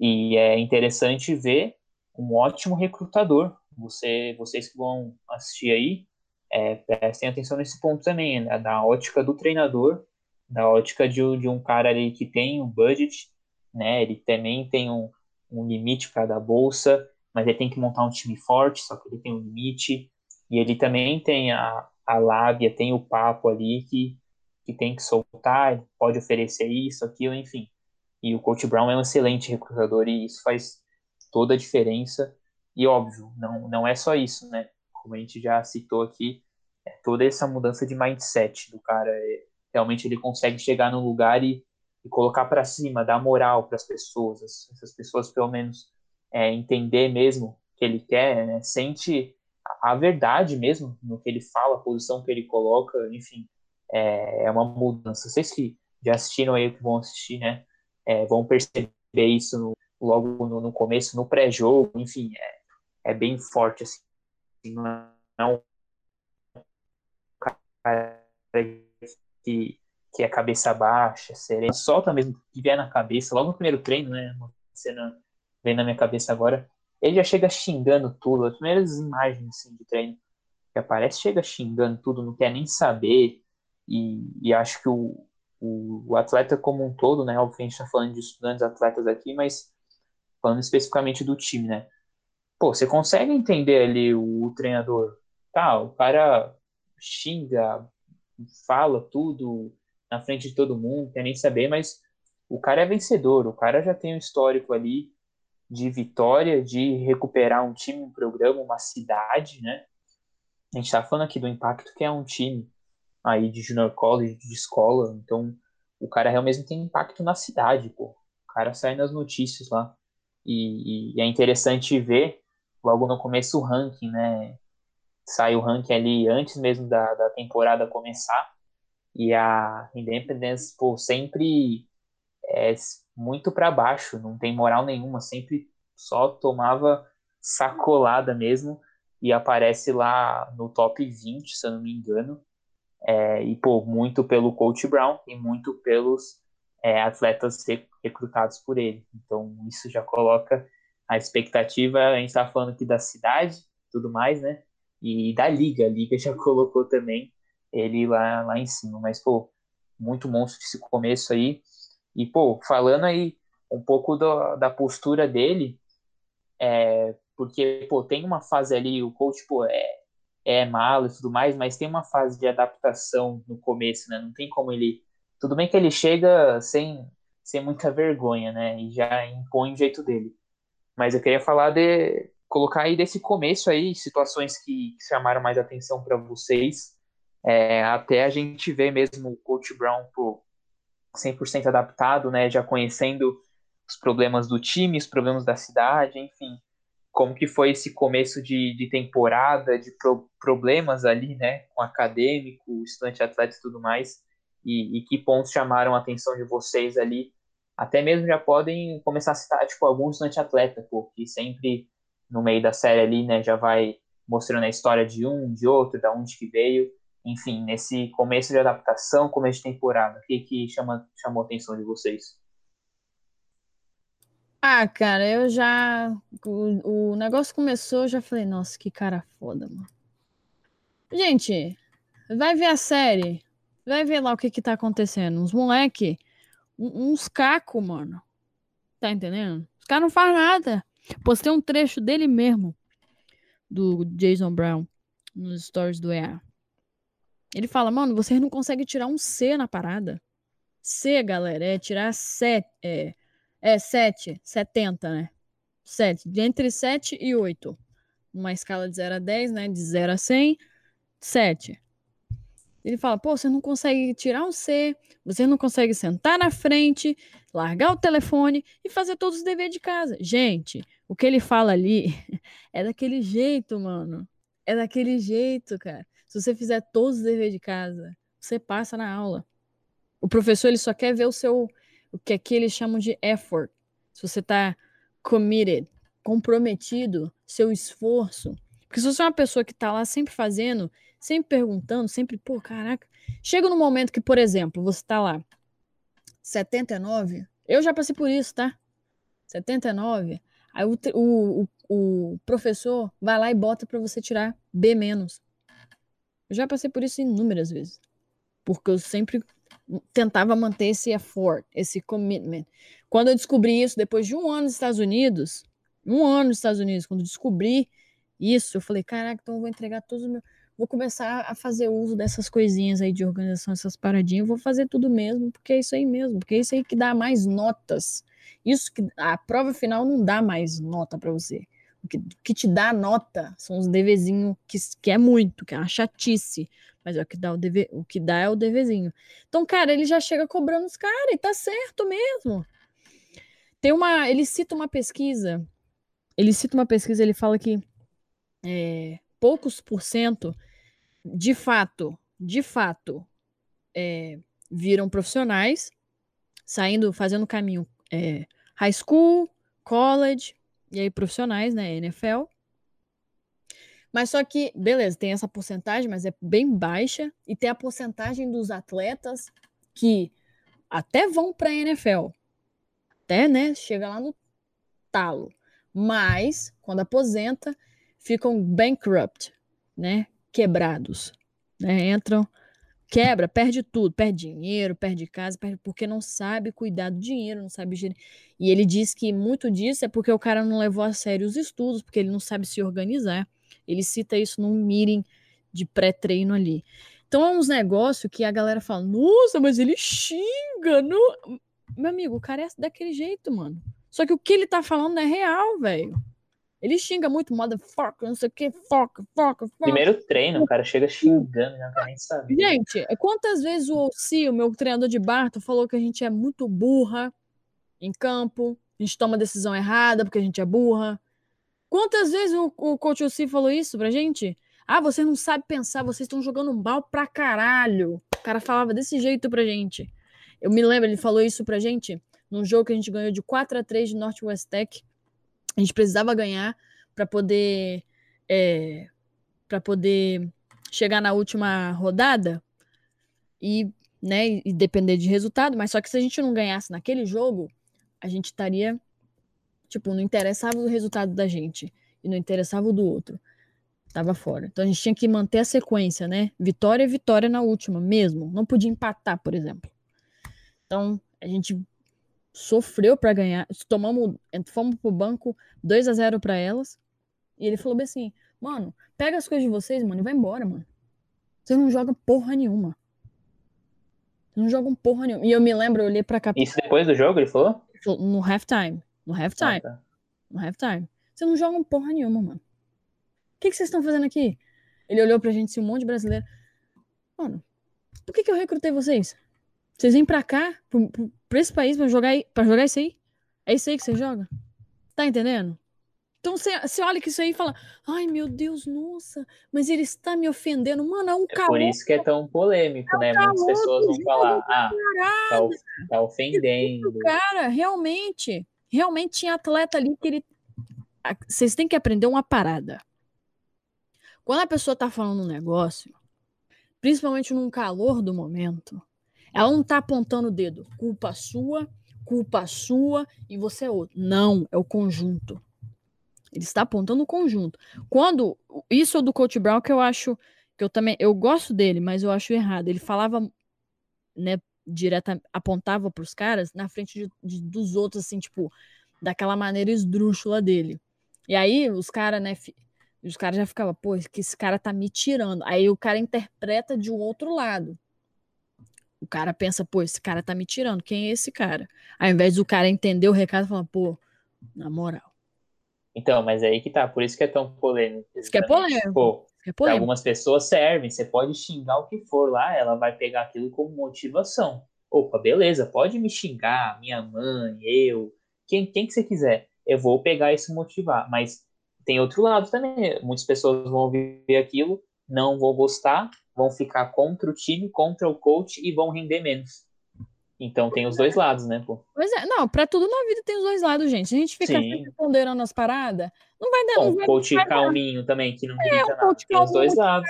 E é interessante ver um ótimo recrutador. Você, vocês que vão assistir aí, é, prestem atenção nesse ponto também, né, da ótica do treinador, da ótica de, de um cara ali que tem um budget, né, ele também tem um, um limite para dar bolsa, mas ele tem que montar um time forte, só que ele tem um limite, e ele também tem a, a lábia, tem o papo ali que, que tem que soltar, pode oferecer isso, aquilo, enfim. E o Coach Brown é um excelente recrutador e isso faz toda a diferença. E óbvio, não, não é só isso, né? Como a gente já citou aqui, é toda essa mudança de mindset do cara. É, realmente ele consegue chegar no lugar e, e colocar para cima, dar moral para as pessoas. Essas pessoas, pelo menos, é, entender mesmo o que ele quer, né? sente a verdade mesmo no que ele fala, a posição que ele coloca, enfim, é, é uma mudança. Vocês que já assistiram aí, que vão assistir, né, é, vão perceber isso no, logo no, no, começo, no pré-jogo, enfim, é, é bem forte, assim, não é um cara que, que é cabeça baixa, sereno, solta mesmo que vier na cabeça, logo no primeiro treino, né, uma cena vem na minha cabeça agora. Ele já chega xingando tudo. As primeiras imagens assim, de treino que aparece, chega xingando tudo, não quer nem saber. E, e acho que o, o, o, atleta como um todo, né? Que a gente está falando de estudantes atletas aqui, mas falando especificamente do time, né? Pô, você consegue entender ali o, o treinador? Tá, o cara xinga, fala tudo na frente de todo mundo, quer nem saber, mas o cara é vencedor, o cara já tem um histórico ali de vitória, de recuperar um time, um programa, uma cidade, né? A gente está falando aqui do impacto que é um time aí de junior college, de escola, então o cara realmente tem impacto na cidade, pô. O cara sai nas notícias lá. E, e, é interessante ver logo no começo o ranking, né? Sai o ranking ali antes mesmo da, da temporada começar. E a Independence, pô, sempre é muito para baixo, não tem moral nenhuma, sempre só tomava sacolada mesmo e aparece lá no top 20, se eu não me engano. É, e, pô, muito pelo Coach Brown e muito pelos é, atletas recrutados por ele. Então, isso já coloca a expectativa. A gente está falando aqui da cidade tudo mais, né? E da liga. A liga já [laughs] colocou também ele lá, lá em cima. Mas, pô, muito monstro esse começo aí. E, pô, falando aí um pouco do, da postura dele, é, porque, pô, tem uma fase ali, o coach, pô, é, é malo e tudo mais, mas tem uma fase de adaptação no começo, né? Não tem como ele. Tudo bem que ele chega sem, sem muita vergonha, né? E já impõe o jeito dele. Mas eu queria falar de. colocar aí desse começo aí, situações que, que chamaram mais atenção para vocês. É, até a gente ver mesmo o Coach Brown pô, 100% adaptado, né? Já conhecendo os problemas do time, os problemas da cidade, enfim. Como que foi esse começo de, de temporada, de pro, problemas ali, né, com acadêmico, estudante atleta e tudo mais, e, e, que pontos chamaram a atenção de vocês ali, até mesmo já podem começar a citar, tipo, algum estudante atleta, pô, que sempre no meio da série ali, né, já vai mostrando a história de um, de outro, da onde que veio, enfim, nesse começo de adaptação, começo de temporada, o que que chama, chamou a atenção de vocês? Ah, cara, eu já. O, o negócio começou, eu já falei, nossa, que cara foda, mano. Gente, vai ver a série. Vai ver lá o que que tá acontecendo. Uns moleque, uns caco, mano. Tá entendendo? Os caras não fazem nada. Postei um trecho dele mesmo, do Jason Brown, nos stories do EA. Ele fala, mano, vocês não conseguem tirar um C na parada. C, galera, é tirar sete. É, é 7, 70, né? 7, de entre 7 e 8. Uma escala de 0 a 10, né? De 0 a 100, 7. Ele fala, pô, você não consegue tirar um C, você não consegue sentar na frente, largar o telefone e fazer todos os deveres de casa. Gente, o que ele fala ali [laughs] é daquele jeito, mano. É daquele jeito, cara. Se você fizer todos os deveres de casa, você passa na aula. O professor ele só quer ver o seu o que aqui eles chamam de effort. Se você está committed, comprometido, seu esforço. Porque se você é uma pessoa que está lá sempre fazendo, sempre perguntando, sempre, pô, caraca. Chega no momento que, por exemplo, você está lá, 79, eu já passei por isso, tá? 79, aí o, o, o, professor vai lá e bota para você tirar B menos. Eu já passei por isso inúmeras vezes. Porque eu sempre tentava manter esse effort, esse commitment. Quando eu descobri isso, depois de um ano nos Estados Unidos, um ano nos Estados Unidos, quando descobri isso, eu falei, caraca, então eu vou entregar todos os meus. Vou começar a fazer uso dessas coisinhas aí de organização, essas paradinhas, vou fazer tudo mesmo, porque é isso aí mesmo, porque é isso aí que dá mais notas. Isso que a prova final não dá mais nota para você. Que, que, te dá nota são os devezinhos, que, que é muito, que é uma chatice. Mas é o que dá o dever, o que dá é o deverzinho. Então, cara, ele já chega cobrando os caras, e tá certo mesmo. Tem uma. Ele cita uma pesquisa. Ele cita uma pesquisa, ele fala que é, poucos por cento, de fato, de fato, é, viram profissionais, saindo, fazendo caminho é, high school, college, e aí profissionais, né, NFL. Mas só que, beleza, tem essa porcentagem, mas é bem baixa. E tem a porcentagem dos atletas que até vão para a NFL. Até, né? Chega lá no talo. Mas, quando aposenta, ficam bankrupt, né? Quebrados. Né? Entram, quebra, perde tudo. Perde dinheiro, perde casa, perde porque não sabe cuidar do dinheiro, não sabe gerir. E ele diz que muito disso é porque o cara não levou a sério os estudos, porque ele não sabe se organizar. Ele cita isso num meeting de pré-treino ali. Então é uns negócios que a galera fala: nossa, mas ele xinga. Meu amigo, o cara é daquele jeito, mano. Só que o que ele tá falando é real, velho. Ele xinga muito, motherfucker, não sei o que, foca, foca, foca. Primeiro treino, o cara chega xingando, já não quer nem saber. Gente, quantas vezes o Ossi, o meu treinador de Barto, falou que a gente é muito burra em campo, a gente toma decisão errada porque a gente é burra. Quantas vezes o, o coach Ossi falou isso pra gente? Ah, você não sabe pensar, vocês estão jogando mal pra caralho. O cara falava desse jeito pra gente. Eu me lembro, ele falou isso pra gente num jogo que a gente ganhou de 4 a 3 de Northwest Tech. A gente precisava ganhar para poder é, para poder chegar na última rodada e, né, e depender de resultado, mas só que se a gente não ganhasse naquele jogo, a gente estaria tipo, não interessava o resultado da gente e não interessava o do outro. Tava fora. Então a gente tinha que manter a sequência, né? Vitória é vitória na última, mesmo. Não podia empatar, por exemplo. Então a gente sofreu para ganhar. Tomamos, fomos pro banco 2 a 0 para elas. E ele falou bem assim: "Mano, pega as coisas de vocês, mano, e vai embora, mano. Vocês não jogam porra nenhuma. Vocês não jogam porra nenhuma". E eu me lembro, eu olhei para cá. Isso depois do jogo, ele falou? No halftime. No halftime. Ah, tá. No halftime. Vocês não jogam porra nenhuma, mano. O que, que vocês estão fazendo aqui? Ele olhou pra gente, assim, um monte de brasileiro. Mano, por que, que eu recrutei vocês? Vocês vêm pra cá, pro, pro, pra esse país, pra jogar, pra jogar isso aí? É isso aí que você joga? Tá entendendo? Então você olha que isso aí e fala: Ai meu Deus, nossa, mas ele está me ofendendo. Mano, é um calor. É por isso que é tão polêmico, é um né? Muitas pessoas vão falar: Ah, tá, tá ofendendo. Cara, realmente, realmente tinha atleta ali que ele. Vocês têm que aprender uma parada. Quando a pessoa tá falando um negócio, principalmente num calor do momento, ela não tá apontando o dedo. Culpa sua, culpa sua e você é outro. Não, é o conjunto. Ele está apontando o conjunto. Quando isso é do Coach Brown que eu acho que eu também eu gosto dele, mas eu acho errado. Ele falava, né, direta apontava para os caras na frente de, de, dos outros assim, tipo, daquela maneira esdrúxula dele. E aí os caras, né, os caras já ficavam, pô, que esse cara tá me tirando. Aí o cara interpreta de um outro lado. O cara pensa, pô, esse cara tá me tirando. Quem é esse cara? Ao invés do cara entender o recado, fala, pô, na moral. Então, mas é aí que tá, por isso que é tão polêmico. Isso que é polêmico. Pô, é polêmico. algumas pessoas servem, você pode xingar o que for lá, ela vai pegar aquilo como motivação. Opa, beleza, pode me xingar, minha mãe, eu, quem, quem que você quiser. Eu vou pegar isso motivar, mas tem outro lado também. Muitas pessoas vão ver aquilo, não vão gostar, vão ficar contra o time, contra o coach e vão render menos. Então tem os dois lados, né, pô? Pois é, não, pra tudo na vida tem os dois lados, gente. A gente fica ponderando as paradas, não vai dar. Bom, não vai, coach vai calminho também, que não grita é, nada. Tem os dois lados.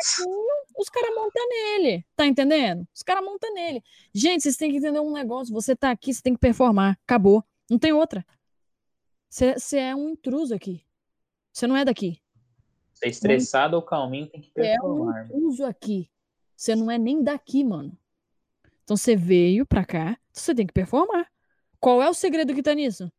Os caras montam nele, tá entendendo? Os caras montam nele. Gente, vocês têm que entender um negócio. Você tá aqui, você tem que performar. Acabou. Não tem outra. Você é um intruso aqui. Você não é daqui. Você é estressado ou calminho, tem que performar. É um uso aqui. Você não é nem daqui, mano. Então você veio pra cá, você tem que performar. Qual é o segredo que tá nisso?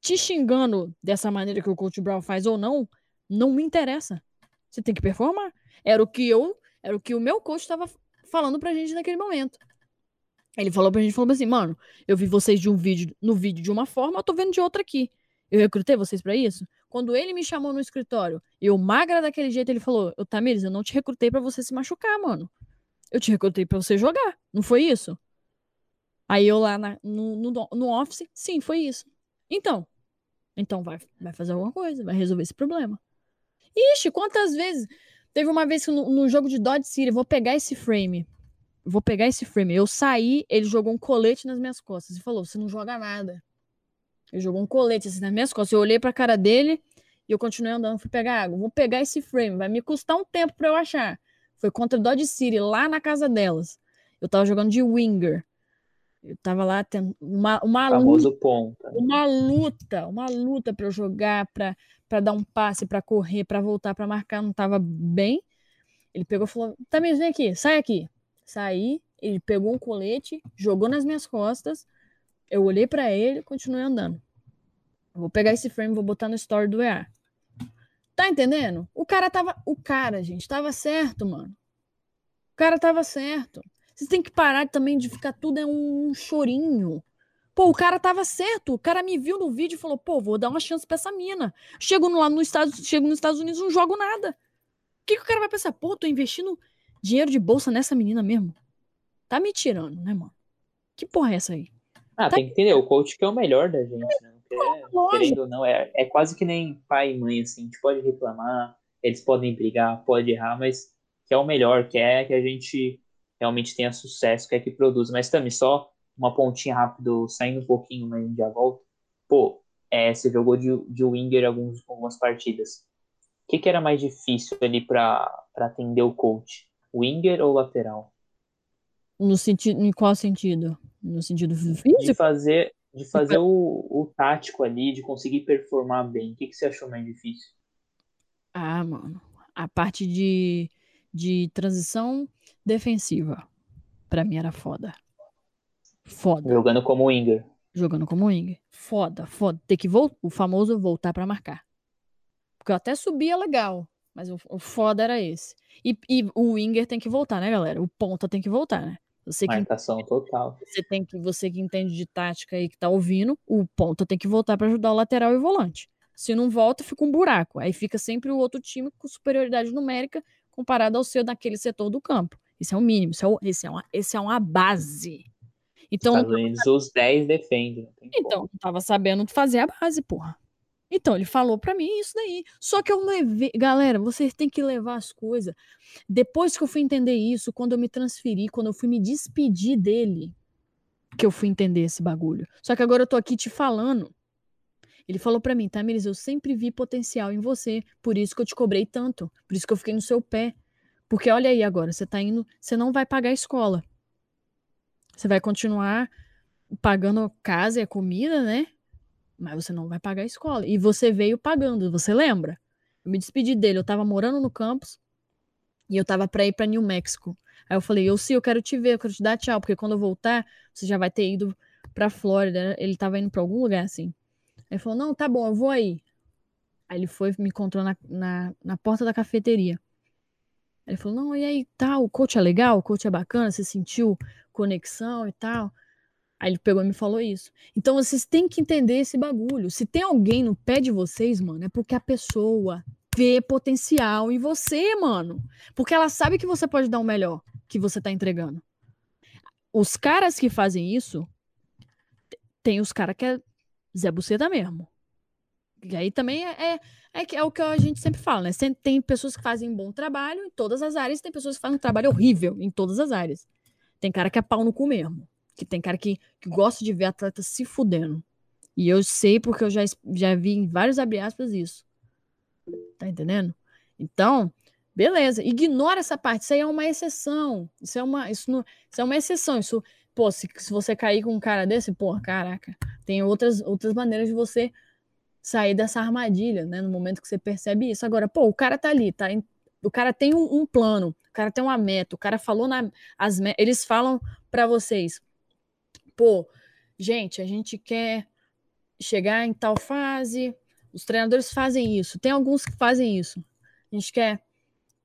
Te xingando dessa maneira que o Coach Brown faz ou não, não me interessa. Você tem que performar. Era o que eu, era o que o meu coach estava falando pra gente naquele momento. Ele falou pra gente, falou assim, mano, eu vi vocês de um vídeo, no vídeo de uma forma, eu tô vendo de outra aqui. Eu recrutei vocês para isso? Quando ele me chamou no escritório, eu magra daquele jeito, ele falou: "Eu Tamires, eu não te recrutei para você se machucar, mano. Eu te recrutei para você jogar. Não foi isso?" Aí eu lá na, no, no, no office, sim, foi isso. Então, então vai, vai fazer alguma coisa, vai resolver esse problema. Ixi, quantas vezes? Teve uma vez que no, no jogo de Dodge City, vou pegar esse frame. Vou pegar esse frame. Eu saí, ele jogou um colete nas minhas costas e falou: Você não joga nada. Ele jogou um colete assim nas minhas costas. Eu olhei pra cara dele e eu continuei andando. Fui pegar água. Vou pegar esse frame. Vai me custar um tempo pra eu achar. Foi contra Dodge City, lá na casa delas. Eu tava jogando de winger. Eu tava lá tendo uma, uma Famoso luta, ponta. Uma luta, uma luta para eu jogar, para dar um passe, para correr, para voltar, para marcar. Não tava bem. Ele pegou e falou: Também vem aqui, sai aqui. Saí, ele pegou um colete, jogou nas minhas costas. Eu olhei para ele e continuei andando. vou pegar esse frame, vou botar no story do EA. Tá entendendo? O cara tava. O cara, gente, tava certo, mano. O cara tava certo. Vocês têm que parar também de ficar tudo é um chorinho. Pô, o cara tava certo. O cara me viu no vídeo e falou: pô, vou dar uma chance pra essa mina. Chego lá no Estados, chego nos Estados Unidos não jogo nada. O que, que o cara vai pensar? Pô, tô investindo dinheiro de bolsa nessa menina mesmo. Tá me tirando, né, mano? Que porra é essa aí? Ah, Tá- tem que entender, o coach que é o melhor da gente, né? Querendo ou não, é, é quase que nem pai e mãe, assim, a gente pode reclamar, eles podem brigar, pode errar, mas que é o melhor, quer que a gente realmente tenha sucesso, quer que produza. Mas também, só uma pontinha rápido, saindo um pouquinho, mas a gente já volta. Pô, é, você jogou de, de winger alguns, algumas partidas. O que, que era mais difícil ali pra atender o coach? Winger ou lateral? No sentido, em qual sentido? No sentido de físico? fazer, de fazer o, o tático ali, de conseguir performar bem. O que, que você achou mais difícil? Ah, mano. A parte de, de transição defensiva. Pra mim era foda. Foda. Jogando como winger. Jogando como winger. Foda, foda. Ter que voltar. O famoso voltar pra marcar. Porque eu até subia legal. Mas o, o foda era esse. E, e o winger tem que voltar, né, galera? O ponta tem que voltar, né? Você que Marcação total. você tem que você que entende de tática aí que tá ouvindo, o ponta tem que voltar pra ajudar o lateral e o volante. Se não volta, fica um buraco. Aí fica sempre o outro time com superioridade numérica comparado ao seu naquele setor do campo. Isso é o mínimo, isso é, o- esse é, uma, esse é uma base. Então, Estados Unidos, os 10 defendem. então, não tava sabendo fazer a base, porra. Então, ele falou pra mim isso daí. Só que eu levei. Galera, vocês têm que levar as coisas. Depois que eu fui entender isso, quando eu me transferi, quando eu fui me despedir dele, que eu fui entender esse bagulho. Só que agora eu tô aqui te falando. Ele falou pra mim, Tamiris, eu sempre vi potencial em você, por isso que eu te cobrei tanto, por isso que eu fiquei no seu pé. Porque olha aí agora, você tá indo, você não vai pagar a escola. Você vai continuar pagando casa e a comida, né? Mas você não vai pagar a escola. E você veio pagando, você lembra? Eu me despedi dele, eu tava morando no campus e eu tava pra ir pra New Mexico. Aí eu falei, eu sim, eu quero te ver, eu quero te dar tchau, porque quando eu voltar, você já vai ter ido pra Flórida. Ele tava indo pra algum lugar assim. Ele falou, não, tá bom, eu vou aí. Aí ele foi, me encontrou na, na, na porta da cafeteria. Ele falou, não, e aí, tal, o coach é legal, o coach é bacana, você sentiu conexão e tal. Aí ele pegou e me falou isso. Então vocês têm que entender esse bagulho. Se tem alguém no pé de vocês, mano, é porque a pessoa vê potencial em você, mano. Porque ela sabe que você pode dar o melhor que você tá entregando. Os caras que fazem isso, tem os caras que é Zé Buceta mesmo. E aí também é, é, é, é o que a gente sempre fala, né? Tem pessoas que fazem bom trabalho em todas as áreas, tem pessoas que fazem um trabalho horrível em todas as áreas. Tem cara que é pau no cu mesmo. Que tem cara que, que gosta de ver atleta se fudendo. E eu sei porque eu já, já vi em vários abre aspas isso. Tá entendendo? Então, beleza. Ignora essa parte. Isso aí é uma exceção. Isso é uma, isso não, isso é uma exceção. Isso, pô, se, se você cair com um cara desse, pô, caraca. Tem outras, outras maneiras de você sair dessa armadilha, né? No momento que você percebe isso. Agora, pô, o cara tá ali, tá? O cara tem um, um plano, o cara tem uma meta, o cara falou na, as eles falam pra vocês, pô, gente, a gente quer chegar em tal fase, os treinadores fazem isso, tem alguns que fazem isso. A gente quer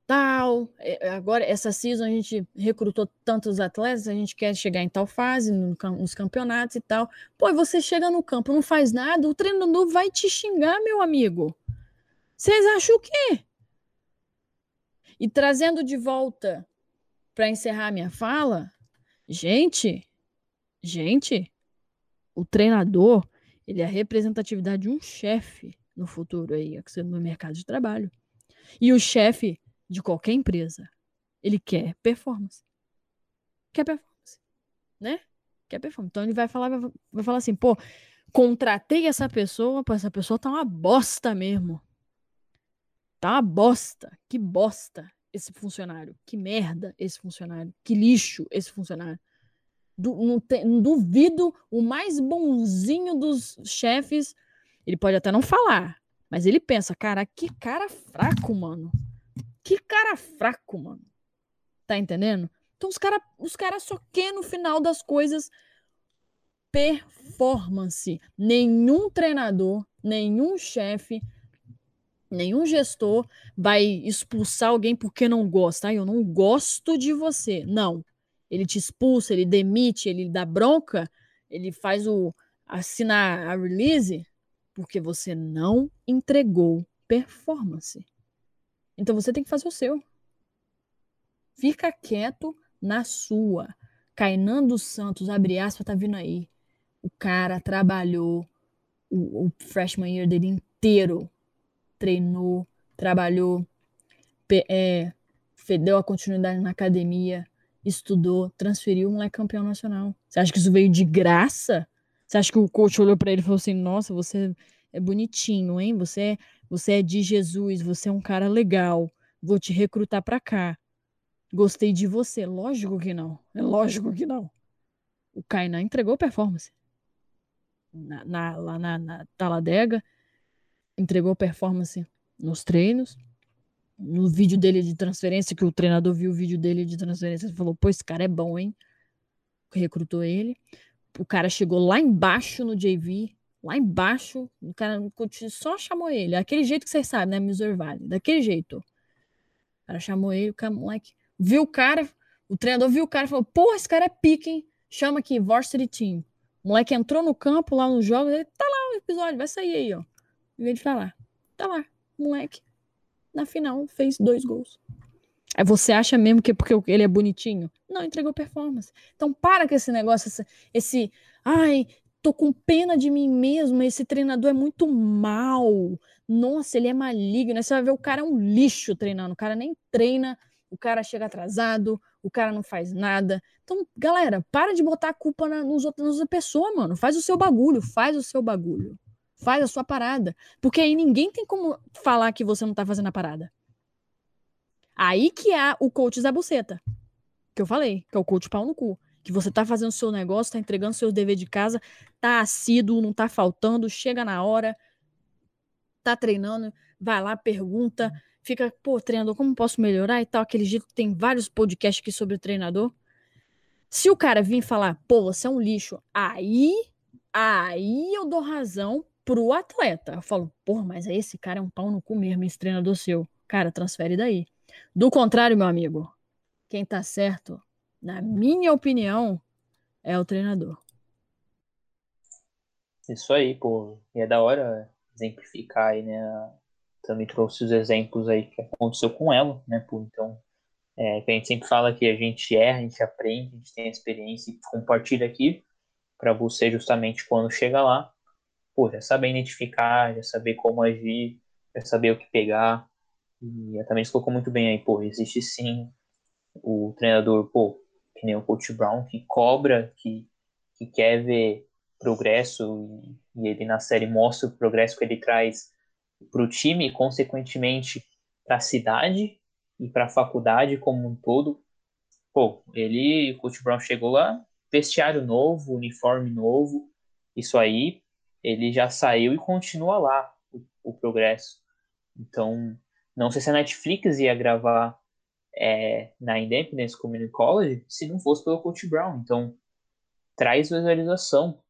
tal, é, agora essa season a gente recrutou tantos atletas, a gente quer chegar em tal fase nos campeonatos e tal. Pô, e você chega no campo, não faz nada, o treinador vai te xingar, meu amigo. Vocês acham o quê? E trazendo de volta para encerrar minha fala, gente, gente, o treinador, ele é a representatividade de um chefe no futuro aí, no mercado de trabalho. E o chefe de qualquer empresa, ele quer performance. Quer performance, né? Quer performance. Então ele vai falar, vai, falar assim, pô, contratei essa pessoa, pô, essa pessoa tá uma bosta mesmo. Tá uma bosta. Que bosta esse funcionário. Que merda esse funcionário. Que lixo esse funcionário. Du não, te, duvido o mais bonzinho dos chefes. Ele pode até não falar, mas ele pensa, cara, que cara fraco, mano. Que cara fraco, mano. Tá entendendo? Então os caras os cara só querem no final das coisas performance. Nenhum treinador, nenhum chefe, nenhum gestor vai expulsar alguém porque não gosta. Ah, eu não gosto de você. Não. Ele te expulsa, ele demite, ele dá bronca, ele faz o assinar a release porque você não entregou performance. Então você tem que fazer o seu. Fica quieto na sua. Kainan dos Santos, abre aspas, tá vindo aí. O cara trabalhou o, o freshman year dele inteiro. Treinou, trabalhou, é, deu a continuidade na academia, estudou, transferiu, um moleque campeão nacional. Você acha que isso veio de graça? Você acha que o coach olhou para ele e falou assim: Nossa, você é bonitinho, hein? Você é, você é de Jesus, você é um cara legal. Vou te recrutar para cá. Gostei de você. Lógico que não. É [laughs] lógico que não. O Kainan entregou performance. Na, na, lá na, na Taladega, entregou performance nos treinos, no vídeo dele de transferência, que o treinador viu o vídeo dele de transferência e falou: pô, esse cara é bom, hein? Recrutou ele. O cara chegou lá embaixo no JV, lá embaixo, o cara só chamou ele. Aquele jeito que vocês sabem, né? Missouri Valley. Daquele jeito. O cara chamou ele, o cara, moleque, viu o cara, o treinador viu o cara e falou: porra, esse cara é pique, hein? Chama aqui, Varsity Team. O moleque entrou no campo lá nos jogos, ele tá lá o episódio, vai sair aí, ó. Em vez de falar, tá lá, moleque na final fez dois gols. Aí você acha mesmo que é porque ele é bonitinho? Não, entregou performance. Então para com esse negócio, esse, esse ai, tô com pena de mim mesmo, esse treinador é muito mal. Nossa, ele é maligno. Você vai ver o cara é um lixo treinando, o cara nem treina, o cara chega atrasado, o cara não faz nada. Então, galera, para de botar a culpa na, nos outros, nas outras pessoas, mano. Faz o seu bagulho, faz o seu bagulho. Faz a sua parada. Porque aí ninguém tem como falar que você não tá fazendo a parada. Aí que é o coach Zé Buceta. Que eu falei, que é o coach pau no cu. Que você tá fazendo o seu negócio, tá entregando seus deveres de casa, tá assíduo, não tá faltando, chega na hora, tá treinando, vai lá, pergunta, fica, pô, treinador, como posso melhorar e tal, aquele jeito que tem vários podcasts aqui sobre o treinador. Se o cara vir falar, pô, você é um lixo, aí, aí eu dou razão pro atleta. Eu falo, porra, mas esse cara é um pau no cu mesmo, esse treinador seu. Cara, transfere daí. Do contrário, meu amigo, quem tá certo, na minha opinião, é o treinador. Isso aí, pô. E é da hora exemplificar aí, né? Também trouxe os exemplos aí que aconteceu com ela, né, pô? Então, é, a gente sempre fala que a gente erra, a gente aprende, a gente tem experiência e compartilha aqui para você justamente quando chega lá, pô, já saber identificar, já saber como agir, já saber o que pegar. E também colocou muito bem aí, pô, existe sim o treinador, pô, que nem o Coach Brown, que cobra, que, que quer ver progresso e, e ele na série mostra o progresso que ele traz para o time e, consequentemente, para a cidade e para a faculdade como um todo. Pô, ele, o Coach Brown chegou lá, vestiário novo, uniforme novo, isso aí ele já saiu e continua lá o, o progresso. Então, não sei se a Netflix ia gravar é, na Independence Community College se não fosse pelo Coach Brown. Então, traz visualização.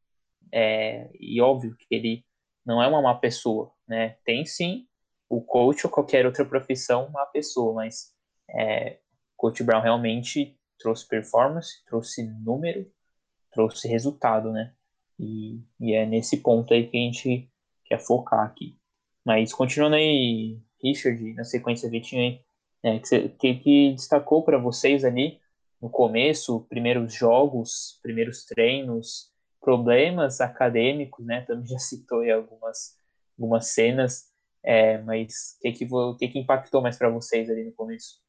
É, e óbvio que ele não é uma má pessoa, né? Tem sim o coach ou qualquer outra profissão uma pessoa, mas é, Coach Brown realmente trouxe performance, trouxe número, trouxe resultado, né? E, e é nesse ponto aí que a gente quer focar aqui. Mas continuando aí, Richard, na sequência Vitinho aí, é, que, que, que destacou para vocês ali no começo, primeiros jogos, primeiros treinos, problemas acadêmicos, né? Também já citou aí algumas, algumas cenas, é, mas o que, que, que, que impactou mais para vocês ali no começo?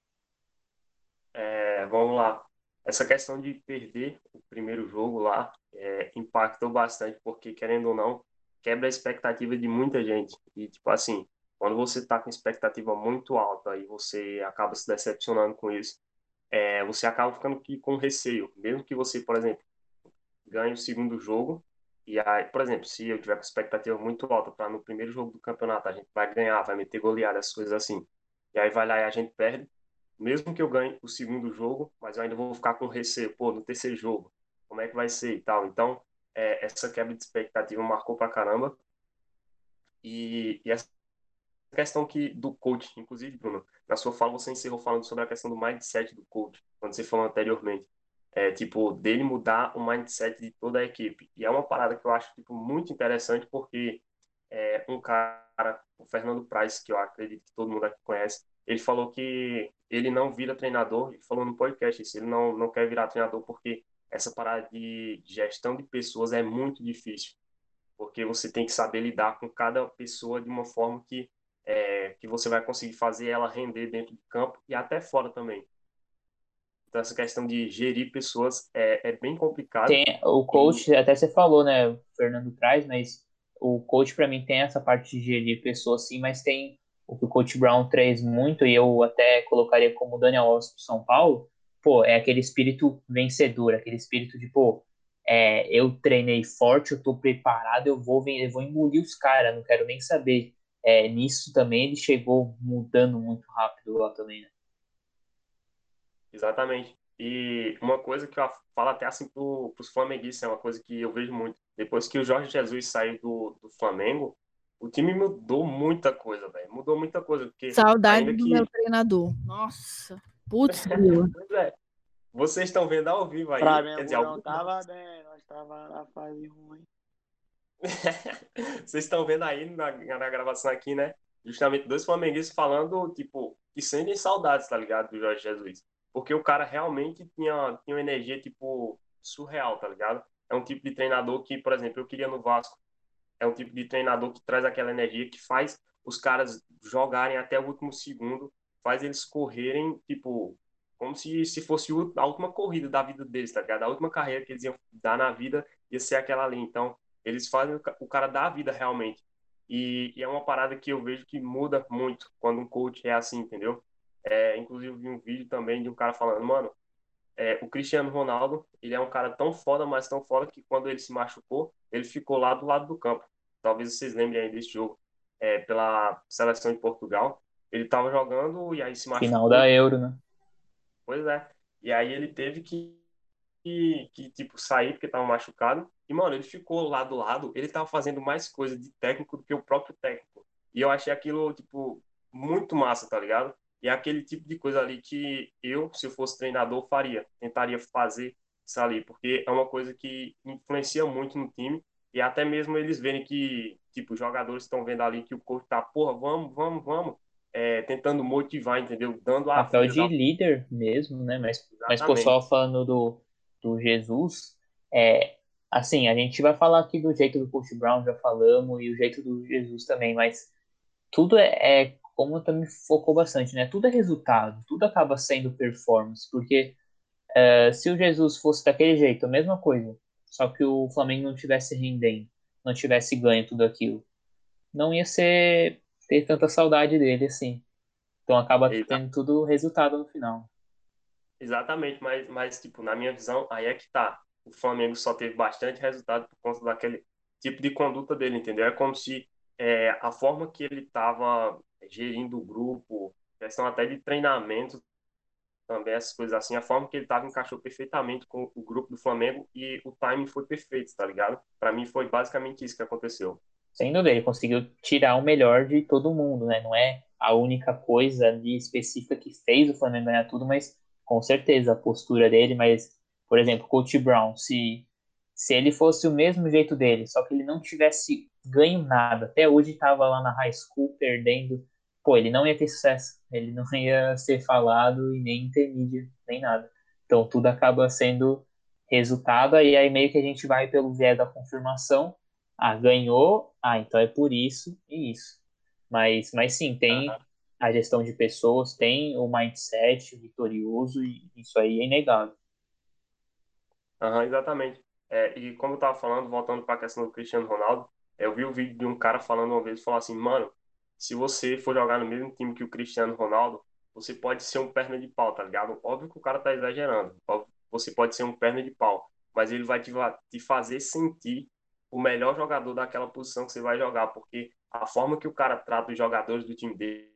É, vamos lá. Essa questão de perder o primeiro jogo lá é, impactou bastante, porque, querendo ou não, quebra a expectativa de muita gente. E, tipo assim, quando você está com expectativa muito alta e você acaba se decepcionando com isso, é, você acaba ficando com receio. Mesmo que você, por exemplo, ganhe o segundo jogo, e aí, por exemplo, se eu tiver com expectativa muito alta para no primeiro jogo do campeonato a gente vai ganhar, vai meter goleada, essas coisas assim, e aí vai lá e a gente perde, mesmo que eu ganhe o segundo jogo, mas eu ainda vou ficar com receio, pô, no terceiro jogo, como é que vai ser e tal. Então, é, essa quebra de expectativa marcou pra caramba. E, e, essa questão que do coach, inclusive, Bruno, na sua fala você encerrou falando sobre a questão do mindset do coach, quando você falou anteriormente. é, tipo, dele mudar o mindset de toda a equipe. E é uma parada que eu acho, tipo, muito interessante, porque é, um cara, o Fernando Price, que eu acredito que todo mundo aqui conhece, ele falou que ele não vira treinador, ele falou no podcast isso, ele não, não quer virar treinador porque essa parada de gestão de pessoas é muito difícil, porque você tem que saber lidar com cada pessoa de uma forma que, é, que você vai conseguir fazer ela render dentro do campo e até fora também. Então, essa questão de gerir pessoas é, é bem complicado. Tem, o coach, e... até você falou, né, o Fernando traz, mas o coach para mim tem essa parte de gerir pessoas sim, mas tem o que o coach Brown traz muito, e eu até colocaria como Daniel Alves pro São Paulo, pô, é aquele espírito vencedor, aquele espírito de, pô, é, eu treinei forte, eu tô preparado, eu vou, eu vou engolir os caras, não quero nem saber. É, nisso também ele chegou mudando muito rápido lá também, né? Exatamente. E uma coisa que eu falo até assim pro, pros flamenguistas, é uma coisa que eu vejo muito. Depois que o Jorge Jesus saiu do, do Flamengo, o time mudou muita coisa, velho. Mudou muita coisa. Porque Saudade do que... meu treinador. Nossa. Putz, [laughs] é. Vocês estão vendo ao vivo aí. Pra Quer dizer, não tava bem, nós tava na fase ruim. [laughs] Vocês estão vendo aí na, na gravação aqui, né? Justamente dois flamenguistas falando, tipo, que sentem saudades, tá ligado? Do Jorge Jesus. Porque o cara realmente tinha, tinha uma energia, tipo, surreal, tá ligado? É um tipo de treinador que, por exemplo, eu queria no Vasco. É um tipo de treinador que traz aquela energia que faz os caras jogarem até o último segundo, faz eles correrem, tipo, como se, se fosse a última corrida da vida deles, tá ligado? A última carreira que eles iam dar na vida ia ser aquela ali. Então, eles fazem o cara dar a vida realmente. E, e, é uma parada que eu vejo que muda muito quando um coach é assim, entendeu? É, inclusive, vi um vídeo também de um cara falando, mano, é, o Cristiano Ronaldo, ele é um cara tão foda, mas tão foda que quando ele se machucou, ele ficou lá do lado do campo. Talvez vocês lembrem aí desse jogo é, pela seleção de Portugal. Ele tava jogando e aí se machucou. Final da Euro, né? Pois é. E aí ele teve que, que, que tipo, sair porque tava machucado. E, mano, ele ficou lá do lado, ele tava fazendo mais coisa de técnico do que o próprio técnico. E eu achei aquilo, tipo, muito massa, tá ligado? E é aquele tipo de coisa ali que eu, se eu fosse treinador, faria. Tentaria fazer isso ali, porque é uma coisa que influencia muito no time. E até mesmo eles verem que, tipo, os jogadores estão vendo ali que o coach tá, porra, vamos, vamos, vamos é, tentando motivar, entendeu? Dando a papel de líder mesmo, né? Mas, mas pô, só falando do, do Jesus, é, assim, a gente vai falar aqui do jeito do Coach Brown, já falamos, e o jeito do Jesus também, mas tudo é, é como também focou bastante, né? Tudo é resultado, tudo acaba sendo performance, porque é, se o Jesus fosse daquele jeito, a mesma coisa, só que o Flamengo não tivesse rendendo, não tivesse ganho tudo aquilo, não ia ser ter tanta saudade dele assim. Então acaba tendo tudo resultado no final. Exatamente, mas, mas tipo, na minha visão, aí é que tá. O Flamengo só teve bastante resultado por conta daquele tipo de conduta dele, entendeu? É como se é, a forma que ele estava gerindo o grupo, questão até de treinamento, também essas coisas assim, a forma que ele estava encaixou perfeitamente com o grupo do Flamengo e o timing foi perfeito, tá ligado? Para mim foi basicamente isso que aconteceu sem dúvida, ele conseguiu tirar o melhor de todo mundo, né? Não é a única coisa ali específica que fez o Flamengo ganhar tudo, mas com certeza a postura dele, mas, por exemplo, Coach Brown, se, se ele fosse o mesmo jeito dele, só que ele não tivesse ganho nada, até hoje estava lá na high school perdendo, pô, ele não ia ter sucesso, ele não [laughs] ia ser falado e nem ter mídia, nem nada. Então tudo acaba sendo resultado, e aí meio que a gente vai pelo viés da confirmação, ah, ganhou, ah, então é por isso e isso. Mas, mas sim, tem uhum. a gestão de pessoas, tem o mindset vitorioso e isso aí é inegável. Uhum, exatamente. É, e como eu tava falando, voltando para a questão do Cristiano Ronaldo, eu vi o vídeo de um cara falando uma vez, falou assim, mano, se você for jogar no mesmo time que o Cristiano Ronaldo, você pode ser um perna de pau, tá ligado? Óbvio que o cara tá exagerando, você pode ser um perna de pau, mas ele vai te, te fazer sentir o melhor jogador daquela posição que você vai jogar, porque a forma que o cara trata os jogadores do time dele,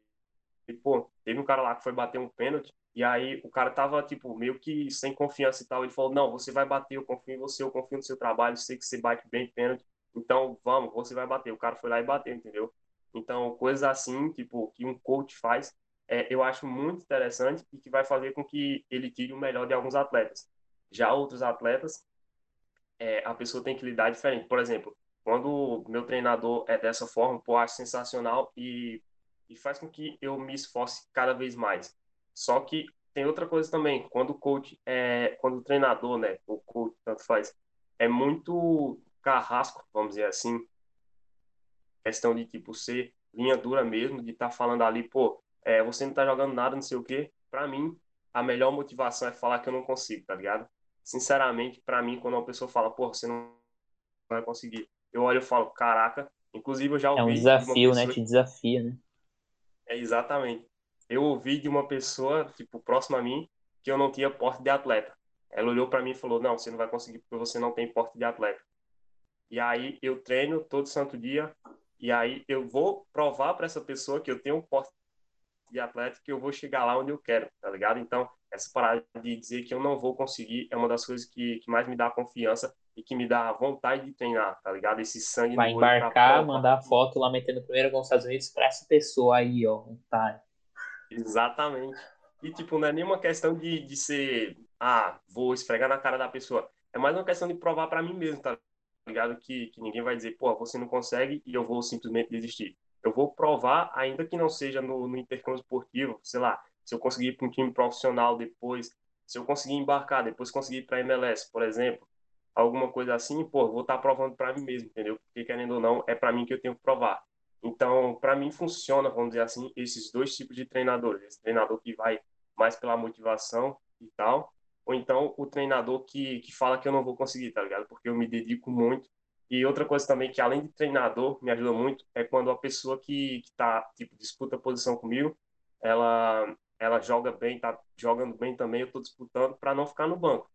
e, pô, teve um cara lá que foi bater um pênalti, e aí o cara tava, tipo, meio que sem confiança e tal, ele falou, não, você vai bater, eu confio em você, eu confio no seu trabalho, sei que você bate bem pênalti, então vamos, você vai bater. O cara foi lá e bateu, entendeu? Então, coisas assim, tipo, que um coach faz, é, eu acho muito interessante e que vai fazer com que ele tire o melhor de alguns atletas. Já outros atletas, é, a pessoa tem que lidar diferente. Por exemplo, quando meu treinador é dessa forma, pô, acho sensacional e, e faz com que eu me esforce cada vez mais. Só que tem outra coisa também, quando o coach, é, quando o treinador, né, o coach, tanto faz, é muito carrasco, vamos dizer assim, questão de, tipo, ser linha dura mesmo, de estar tá falando ali, pô, é, você não tá jogando nada, não sei o quê. Para mim, a melhor motivação é falar que eu não consigo, tá ligado? Sinceramente, para mim, quando uma pessoa fala, pô, você não vai conseguir, eu olho e falo, caraca, inclusive eu já ouvi. É um desafio, né? Te desafia, né? É exatamente. Eu ouvi de uma pessoa, tipo, próxima a mim, que eu não tinha porte de atleta. Ela olhou para mim e falou: Não, você não vai conseguir porque você não tem porte de atleta. E aí eu treino todo santo dia, e aí eu vou provar para essa pessoa que eu tenho um porte de atleta que eu vou chegar lá onde eu quero, tá ligado? Então, essa parada de dizer que eu não vou conseguir é uma das coisas que, que mais me dá confiança e que me dá vontade de treinar, tá ligado? Esse sangue Vai embarcar, mandar foto lá metendo primeiro com os Estados Unidos para essa pessoa aí, ó, tá. Exatamente. E, tipo, não é nenhuma questão de, de ser, ah, vou esfregar na cara da pessoa. É mais uma questão de provar para mim mesmo, tá ligado? Que, que ninguém vai dizer, pô, você não consegue e eu vou simplesmente desistir eu vou provar, ainda que não seja no, no intercâmbio esportivo, sei lá, se eu conseguir ir para um time profissional depois, se eu conseguir embarcar, depois conseguir ir para a MLS, por exemplo, alguma coisa assim, pô, vou estar tá provando para mim mesmo, entendeu? Porque querendo ou não, é para mim que eu tenho que provar. Então, para mim funciona, vamos dizer assim, esses dois tipos de treinadores. Esse treinador que vai mais pela motivação e tal, ou então o treinador que, que fala que eu não vou conseguir, tá ligado? Porque eu me dedico muito e outra coisa também que, além de treinador, me ajuda muito, é quando a pessoa que, que tá, tipo, disputa a posição comigo, ela, ela joga bem, tá jogando bem também, eu tô disputando para não ficar no banco.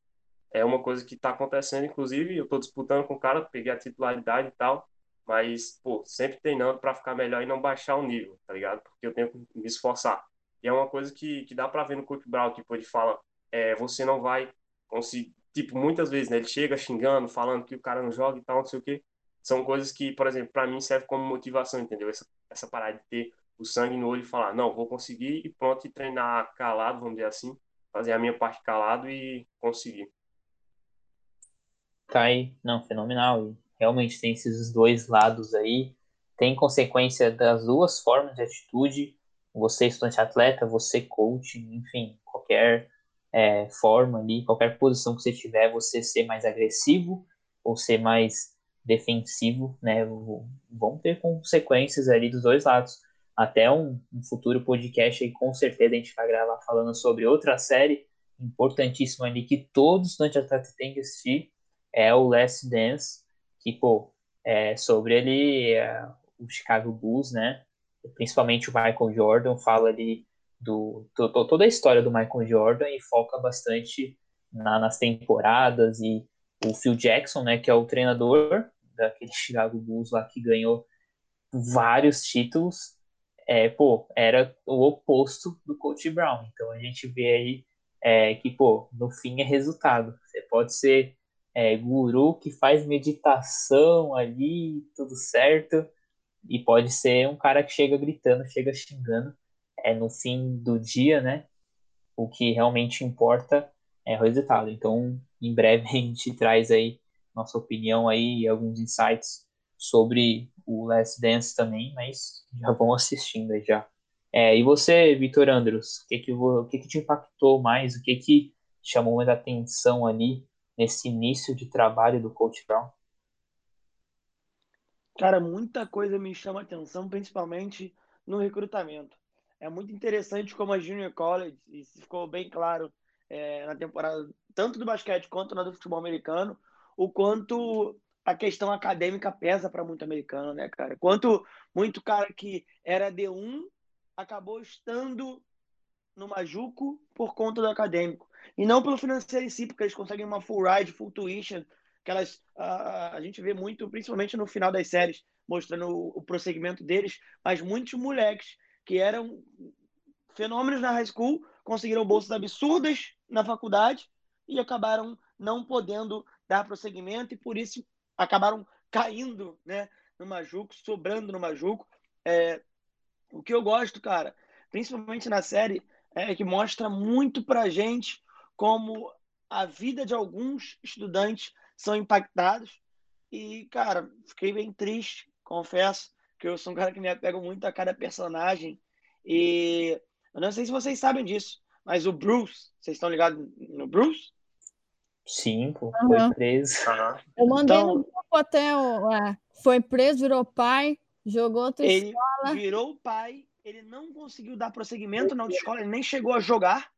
É uma coisa que tá acontecendo, inclusive, eu tô disputando com o cara, peguei a titularidade e tal, mas, pô, sempre treinando para ficar melhor e não baixar o nível, tá ligado? Porque eu tenho que me esforçar. E é uma coisa que, que dá para ver no Coach Brown, tipo, ele fala, é, você não vai conseguir, tipo, muitas vezes, né? Ele chega xingando, falando que o cara não joga e tal, não sei o quê. São coisas que, por exemplo, para mim serve como motivação, entendeu? Essa, essa parada de ter o sangue no olho e falar, não, vou conseguir e pronto, e treinar calado, vamos dizer assim, fazer a minha parte calado e conseguir. Aí, não, fenomenal. E realmente tem esses dois lados aí. Tem consequência das duas formas de atitude. Você, estudante atleta, você, coach, enfim, qualquer é, forma ali, qualquer posição que você tiver, você ser mais agressivo ou ser mais defensivo, né? Vão ter consequências ali dos dois lados. Até um, um futuro podcast aí, com certeza, a gente vai gravar falando sobre outra série importantíssima ali que todos os estudantes têm que assistir, é o Last Dance, que, pô, é sobre ele, é, o Chicago Bulls, né? Principalmente o Michael Jordan, fala ali do, do, toda a história do Michael Jordan e foca bastante na, nas temporadas e o Phil Jackson, né, que é o treinador daquele [laughs] Chicago Bulls lá que ganhou vários títulos, é, pô, era o oposto do Coach Brown. Então a gente vê aí é, que, pô, no fim é resultado. Você pode ser é, guru que faz meditação ali, tudo certo, e pode ser um cara que chega gritando, chega xingando, é no fim do dia, né? O que realmente importa é o resultado. Então, em breve [laughs] a gente traz aí nossa opinião aí e alguns insights sobre o Last Dance também, mas já vão assistindo aí já. É, e você, Vitor Andros, o que que, o que que te impactou mais? O que que chamou mais atenção ali nesse início de trabalho do Coach Brown? Cara, muita coisa me chama atenção, principalmente no recrutamento é muito interessante como a Junior College, isso ficou bem claro é, na temporada, tanto do basquete quanto na do futebol americano, o quanto a questão acadêmica pesa para muito americano, né, cara? Quanto muito cara que era D1 acabou estando no Majuco por conta do acadêmico. E não pelo financeiro em si, porque eles conseguem uma full ride, full tuition, que elas, a, a gente vê muito, principalmente no final das séries, mostrando o, o prosseguimento deles, mas muitos moleques que eram fenômenos na high school, conseguiram bolsas absurdas na faculdade e acabaram não podendo dar prosseguimento e por isso acabaram caindo né, no Majuco, sobrando no Majuco. É, o que eu gosto, cara, principalmente na série, é que mostra muito pra gente como a vida de alguns estudantes são impactados. E, cara, fiquei bem triste, confesso, que eu sou um cara que me apego muito a cada personagem. E eu não sei se vocês sabem disso, mas o Bruce, vocês estão ligados no Bruce? Sim, pô, foi preso. Aham. Eu mandei Então- no grupo até o. é, foi preso, virou pai, jogou outra Ele escola. virou o pai, ele não conseguiu dar prosseguimento na autoescola, ele nem chegou a jogar.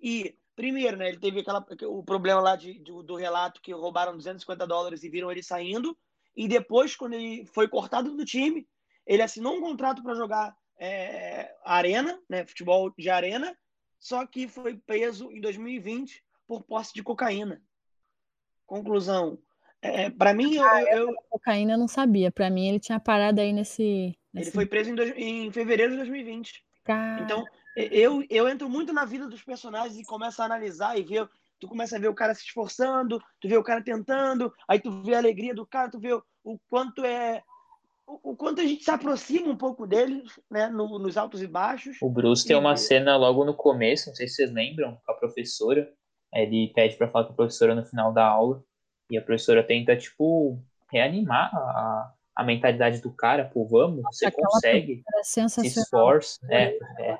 E, primeiro, né, ele teve aquela, o problema lá de, de- do relato que roubaram 250 dólares e viram ele saindo. E depois, quando ele foi cortado do time, ele assinou um contrato para jogar é, arena, né, futebol de arena, só que foi preso em 2020 por posse de cocaína. Conclusão. É, para mim, eu- eu, Cocaína eu não sabia. Pra mim, ele tinha parado aí nesse. ele nesse... foi preso em, dois- em fevereiro de 2020. Cara, Então, eu, eu entro muito na vida dos personagens e começo a analisar e ver. Tu começa a ver o cara se esforçando, tu vê o cara tentando, aí tu vê a alegria do cara, tu vê o, o quanto é. O, quanto a gente se aproxima um pouco deles, né? no- nos altos e baixos. O Bruce tem uma E- cena logo no começo, não sei se vocês lembram, com a professora. Ele pede pra falar com a professora no final da aula. E a professora tenta, tipo, reanimar a, a mentalidade do cara. Pô, vamos, você aquela consegue, era se sensacional. esforça. É, é.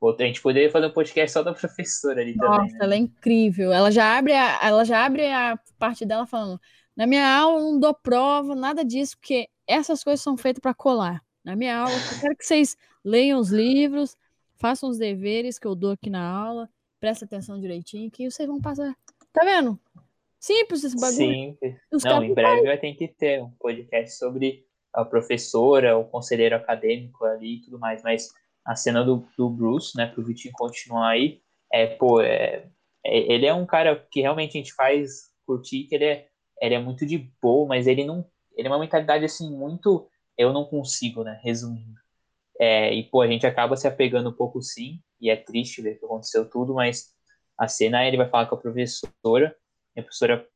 Outra, a gente poderia fazer um podcast só da professora ali também, Nossa, né? ela é incrível. Ela já abre a, ela já abre a parte dela falando: na minha aula eu não dou prova, nada disso, porque essas coisas são feitas para colar. Na minha aula, eu quero que vocês leiam os livros, façam os deveres que eu dou aqui na aula, prestem atenção direitinho, que vocês vão passar. Tá vendo? Simples esse bagulho. Sim. Os Não, em breve vai ter que ter um podcast sobre a professora, o conselheiro acadêmico ali e tudo mais, mas a cena do, do Bruce, né, pro Vitinho continuar aí, é, pô, é, é- ele é um cara que realmente a gente faz curtir, que ele é, ele é muito de boa, mas ele não, ele é uma mentalidade assim, muito, eu não consigo, né, resumindo. É, e, pô, a gente acaba se apegando um pouco sim, e é triste ver que aconteceu tudo, mas a cena ele vai falar com a professora, e a professora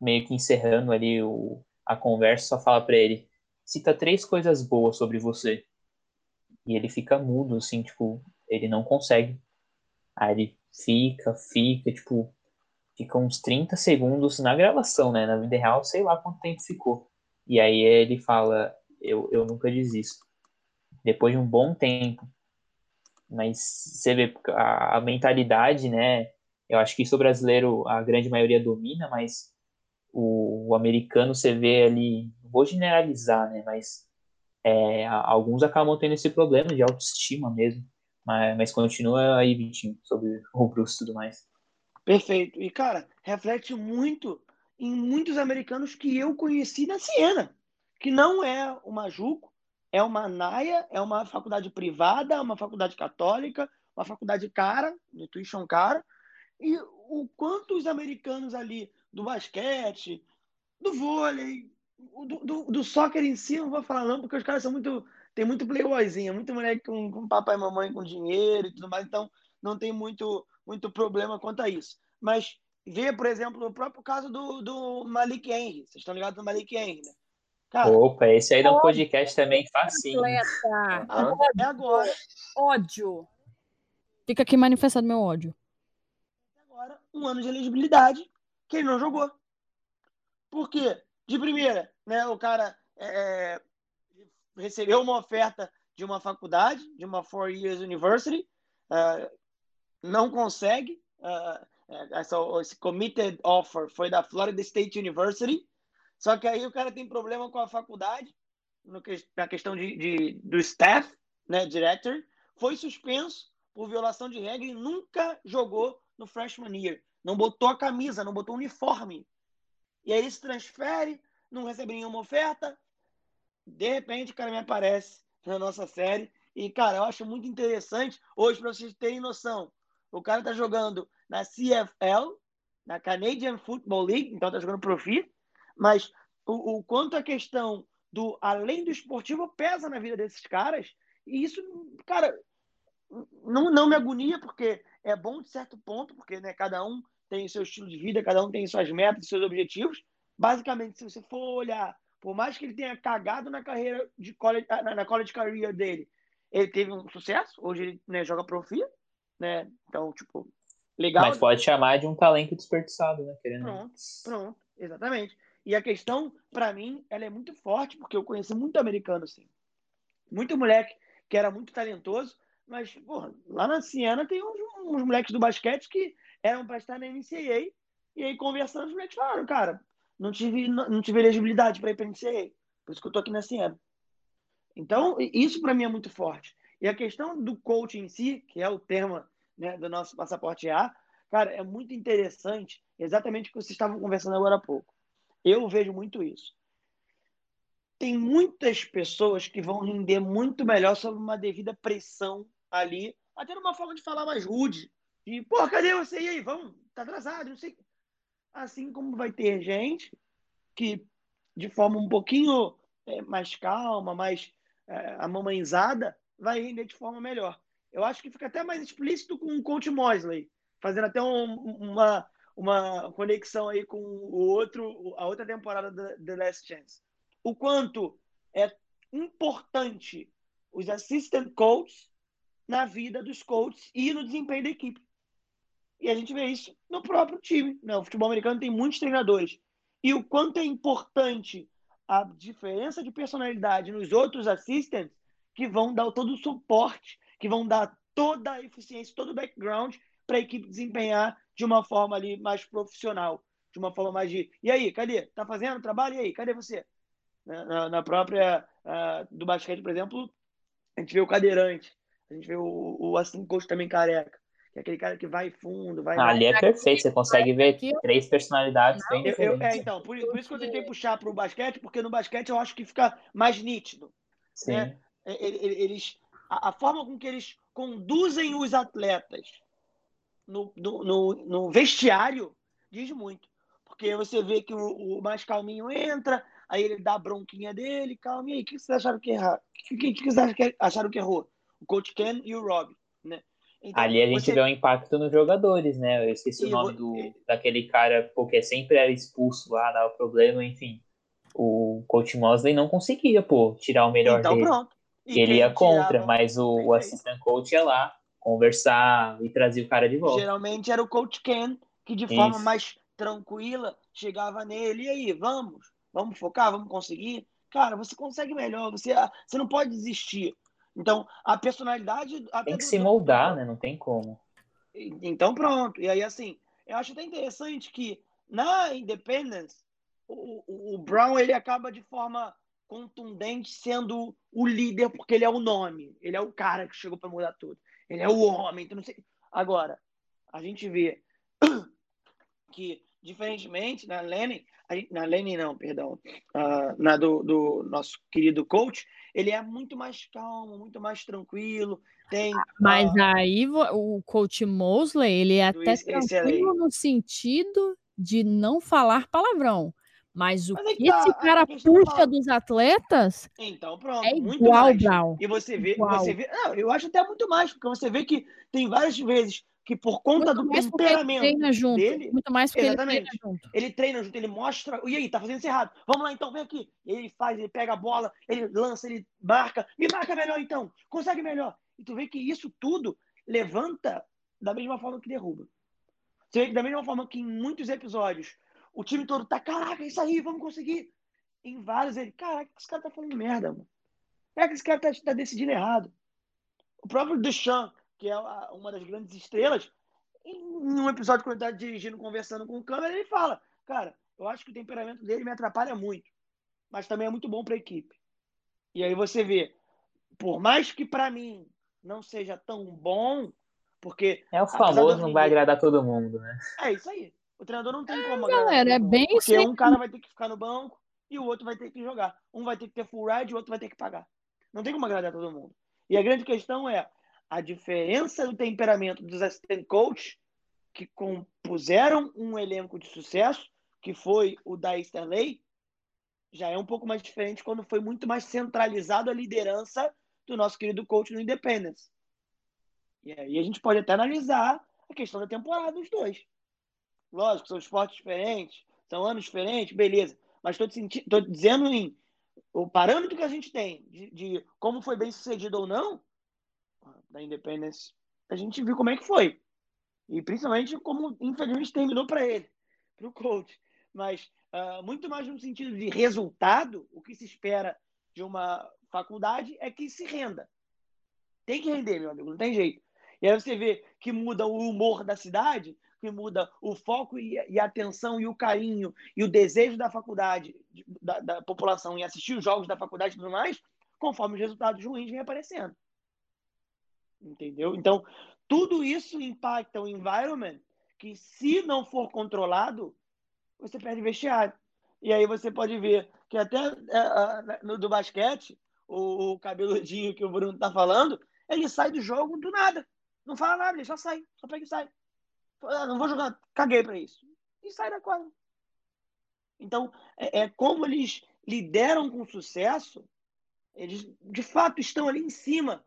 meio que encerrando ali o, a conversa, só fala pra ele: cita três coisas boas sobre você. E ele fica mudo, assim, tipo, ele não consegue. Aí ele fica, fica, tipo, fica uns 30 segundos na gravação, né? Na vida real, sei lá quanto tempo ficou. E aí ele fala: eu, eu nunca desisto. Depois de um bom tempo. Mas você vê a, a mentalidade, né? Eu acho que isso o brasileiro, a grande maioria domina, mas o, o americano você vê ali, vou generalizar, né? Mas é, alguns acabam tendo esse problema de autoestima mesmo. Mas, mas continua aí, Vitinho, sobre o Bruce e tudo mais. Perfeito. E, cara, reflete muito em muitos americanos que eu conheci na Siena, que não é uma Juco, é uma Naia, é uma faculdade privada, uma faculdade católica, uma faculdade cara, de tuition cara, e o quanto os americanos ali do basquete, do vôlei, o do, do, do soccer em si, eu não vou falar não, porque os caras são muito, tem muito playboyzinho, muito moleque com, com papai e mamãe com dinheiro e tudo mais, então não tem muito, muito problema quanto a isso. Mas vê, por exemplo, o próprio caso do, do Malik Henry. Vocês estão ligados no Malik Henry, né? Cara, Opa, esse aí dá um podcast também facinho. Atleta. Aham. é agora, Ódio. Fica aqui manifestado meu ódio. agora um ano de elegibilidade que ele não jogou. Por quê? De primeira, né, o cara é, recebeu uma oferta de uma faculdade, de uma Four Years University, uh, não consegue. Uh, essa, esse committed offer foi da Florida State University, só que aí o cara tem problema com a faculdade, no que, na questão de, de, do staff, né, director, foi suspenso por violação de regra e nunca jogou no freshman year. Não botou a camisa, não botou o uniforme. E aí se transfere, não recebe nenhuma oferta. De repente, o cara me aparece na nossa série. E, cara, eu acho muito interessante. Hoje, para vocês terem noção, o cara tá jogando na CFL, na Canadian Football League, então tá jogando profi. Mas o, o quanto a questão do além do esportivo pesa na vida desses caras. E isso, cara, não, não me agonia, porque é bom de certo ponto, porque né, cada um tem seu estilo de vida, cada um tem suas metas, seus objetivos. Basicamente, se você for olhar, por mais que ele tenha cagado na carreira de college, na, na college career dele, ele teve um sucesso. Hoje ele né, joga profia, né? Então, tipo, Legal. Mas pode chamar de um talento desperdiçado, né? Querendo. Pronto, pronto, exatamente. E a questão, para mim, ela é muito forte, porque eu conheci muito americano, assim. Muito moleque que era muito talentoso, mas, porra, lá na Siena tem uns, uns moleques do basquete que eram para estar na NCAA, e aí conversando, os moleques falaram, cara, não tive, não, não tive elegibilidade para ir para a NCAA, por isso que eu tô aqui na Siena. Então, isso para mim é muito forte. E a questão do coach em si, que é o tema né, do nosso passaporte A, cara, é muito interessante, exatamente o que vocês estavam conversando agora há pouco. Eu vejo muito isso. Tem muitas pessoas que vão render muito melhor sob uma devida pressão ali, até numa forma de falar mais rude. E, pô, cadê você? E aí, vamos, tá atrasado, não sei. Assim como vai ter gente que, de forma um pouquinho é, mais calma, mais é, vai render de forma melhor. Eu acho que fica até mais explícito com o coach Mosley, fazendo até um, uma, uma conexão aí com o outro, a outra temporada da The Last Chance. O quanto é importante os assistant coaches na vida dos coaches e no desempenho da equipe. E a gente vê isso no próprio time. Né? O futebol americano tem muitos treinadores. E o quanto é importante a diferença de personalidade nos outros assistants que vão dar todo o suporte, que vão dar toda a eficiência, todo o background para a equipe desempenhar de uma forma ali mais profissional, de uma forma mais de. E aí, cadê? Tá fazendo trabalho? E aí, cadê você? Na, na própria uh, do basquete, por exemplo, a gente vê o cadeirante, a gente vê o, o assim coach também careca. Que é aquele cara que vai fundo, vai. ali é perfeito, você consegue ver três personalidades bem eu, eu, é, então, por, por, isso que eu tentei puxar para o basquete, porque no basquete eu acho que fica mais nítido. Sim. Né? Eles, a, a, forma com que eles conduzem os atletas no, no, no, no vestiário diz muito. Porque você vê que o, o, mais calminho entra, aí ele dá a bronquinha dele, calma, e aí, o que vocês acharam que errou? O que, que, vocês acharam que errou? O Coach Ken e o Rob, né? Então, Ali a gente você... vê o impacto nos jogadores, né? Eu esqueci e o nome do, daquele cara, porque sempre era expulso lá, dava problema, enfim. O coach Mosley não conseguia, pô, tirar o melhor então, dele. Pronto. E ele ia contra, tirava... mas o, o assistant coach ia lá conversar e trazer o cara de volta. Geralmente era o coach Ken que de forma Isso. mais tranquila chegava nele, e aí, vamos? Vamos focar, vamos conseguir? Cara, você consegue melhor, você, você não pode desistir. Então, a personalidade. Tem que se moldar, né? Não tem como. Então, pronto. E aí, assim, eu acho até interessante que na Independence, o, o, o Brown ele acaba de forma contundente sendo o líder, porque ele é o nome. Ele é o cara que chegou para mudar tudo. Ele é o homem. Então não sei. Agora, a gente vê [clears throat] que, diferentemente na Lenin, na Lenin não, perdão, uh, na do, do nosso querido coach, ele é muito mais calmo, muito mais tranquilo. Tem, Mas uh, aí o coach Mosley, ele é até tranquilo no sentido de não falar palavrão. Mas o Mas é que, esse tá, cara puxa dos atletas então, pronto, é igual. Brown. E você vê, você vê. Não, eu acho até muito mais, porque você vê que tem várias vezes que por conta muito do temperamento treina junto, dele, muito mais porque exatamente, ele treina junto. Ele treina junto, ele mostra, e aí, tá fazendo isso errado. Vamos lá então, vem aqui. Ele faz, ele pega a bola, ele lança, ele marca, me marca melhor então. Consegue melhor. E tu vê que isso tudo levanta da mesma forma que derruba. Você vê que da mesma forma que em muitos episódios o time todo tá, caraca, é isso aí, vamos conseguir. Em vários, ele, caraca, esse cara tá falando merda, mano. Caraca, esse cara tá, tá decidindo errado. O próprio Duchamp, que é uma das grandes estrelas, em um episódio quando ele tá dirigindo, conversando com o câmera, ele fala, cara, eu acho que o temperamento dele me atrapalha muito, mas também é muito bom para a equipe. E aí você vê, por mais que para mim não seja tão bom, porque é o famoso, não vai agradar todo mundo, né? É isso aí. O treinador não tem é, como Galera, é bem Porque um cara vai ter que ficar no banco e o outro vai ter que jogar. Um vai ter que ter full ride e o outro vai ter que pagar. Não tem como agradar todo mundo. E a grande questão é a diferença do temperamento dos assistant coach que compuseram um elenco de sucesso, que foi o da Easterley, já é um pouco mais diferente quando foi muito mais centralizado a liderança do nosso querido coach no Independence. E aí a gente pode até analisar a questão da temporada dos dois. Lógico, são esportes diferentes, são anos diferentes, beleza. Mas estou dizendo em o parâmetro que a gente tem de, de, como foi bem sucedido ou não da Independence, a gente viu como é que foi. E principalmente como, infelizmente, terminou para ele, para o coach. Mas uh, muito mais no sentido de resultado, o que se espera de uma faculdade é que se renda. Tem que render, meu amigo, não tem jeito. E aí você vê que muda o humor da cidade, que muda o foco e, a atenção e o carinho e o desejo da faculdade, da, da população em assistir os jogos da faculdade e tudo mais, conforme os resultados ruins vêm aparecendo. Entendeu? Então, tudo isso impacta o environment que, se não for controlado, você perde vestiário. E aí você pode ver que até é, no do basquete, o, o cabeludinho que o Bruno tá falando, ele sai do jogo do nada. Não fala nada, ele só sai. Só pega e sai. Ah, não vou jogar, caguei para isso. E sai da quadra. Então, é, é, como eles lideram com sucesso, eles de fato estão ali em cima.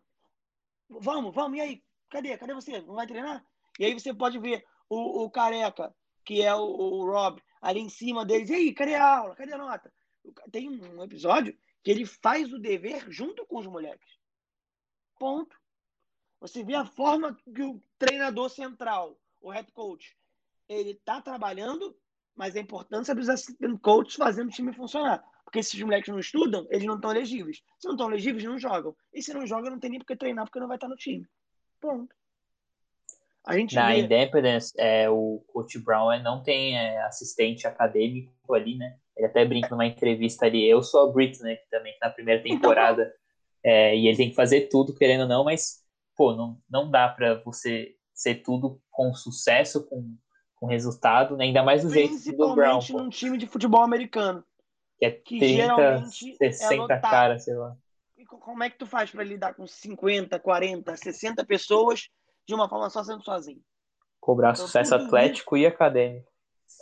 Vamos, vamos, e aí? Cadê? Cadê você? Não vai treinar? E aí você pode ver o, o careca, que é o, o Rob, ali em cima deles. E aí, cadê a aula? Cadê a nota? Tem um episódio que ele faz o dever junto com os moleques. Ponto. Você vê a forma que o treinador central, o head coach, ele está trabalhando, mas a importância dos assistant coaches fazendo o time funcionar. Porque se os moleques não estudam, eles não estão elegíveis. Se não estão elegíveis, não jogam. E se não jogam, não tem nem porque treinar, porque não vai estar no time. Ponto. A gente Na vê... Independence, é, o coach Brown não tem é, assistente acadêmico ali, né? Ele até brinca numa entrevista ali, eu sou a Brit, né? Que também tá na primeira então, temporada. É, e ele tem que fazer tudo, querendo ou não, mas, pô, não, não dá para você ser tudo com sucesso, com, com resultado, né? ainda mais do jeito do Brown. Principalmente num time de futebol americano. Que é que 30, 60 é caras, sei lá. E como é que tu faz para lidar com 50, 40, 60 pessoas de uma forma só sendo sozinho? Cobrar então, sucesso atlético isso... e acadêmico.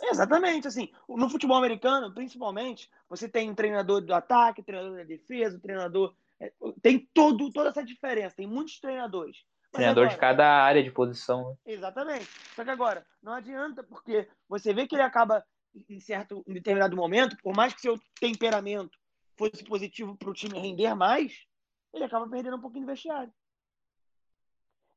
Exatamente, assim, no futebol americano, principalmente, você tem um treinador do ataque, treinador da defesa, treinador é, tem todo, toda essa diferença, tem muitos treinadores. Treinador agora, de cada área de posição. Né? Exatamente. Só que agora, não adianta, porque você vê que ele acaba, em certo em determinado momento, por mais que seu temperamento fosse positivo para o time render mais, ele acaba perdendo um pouquinho de vestiário.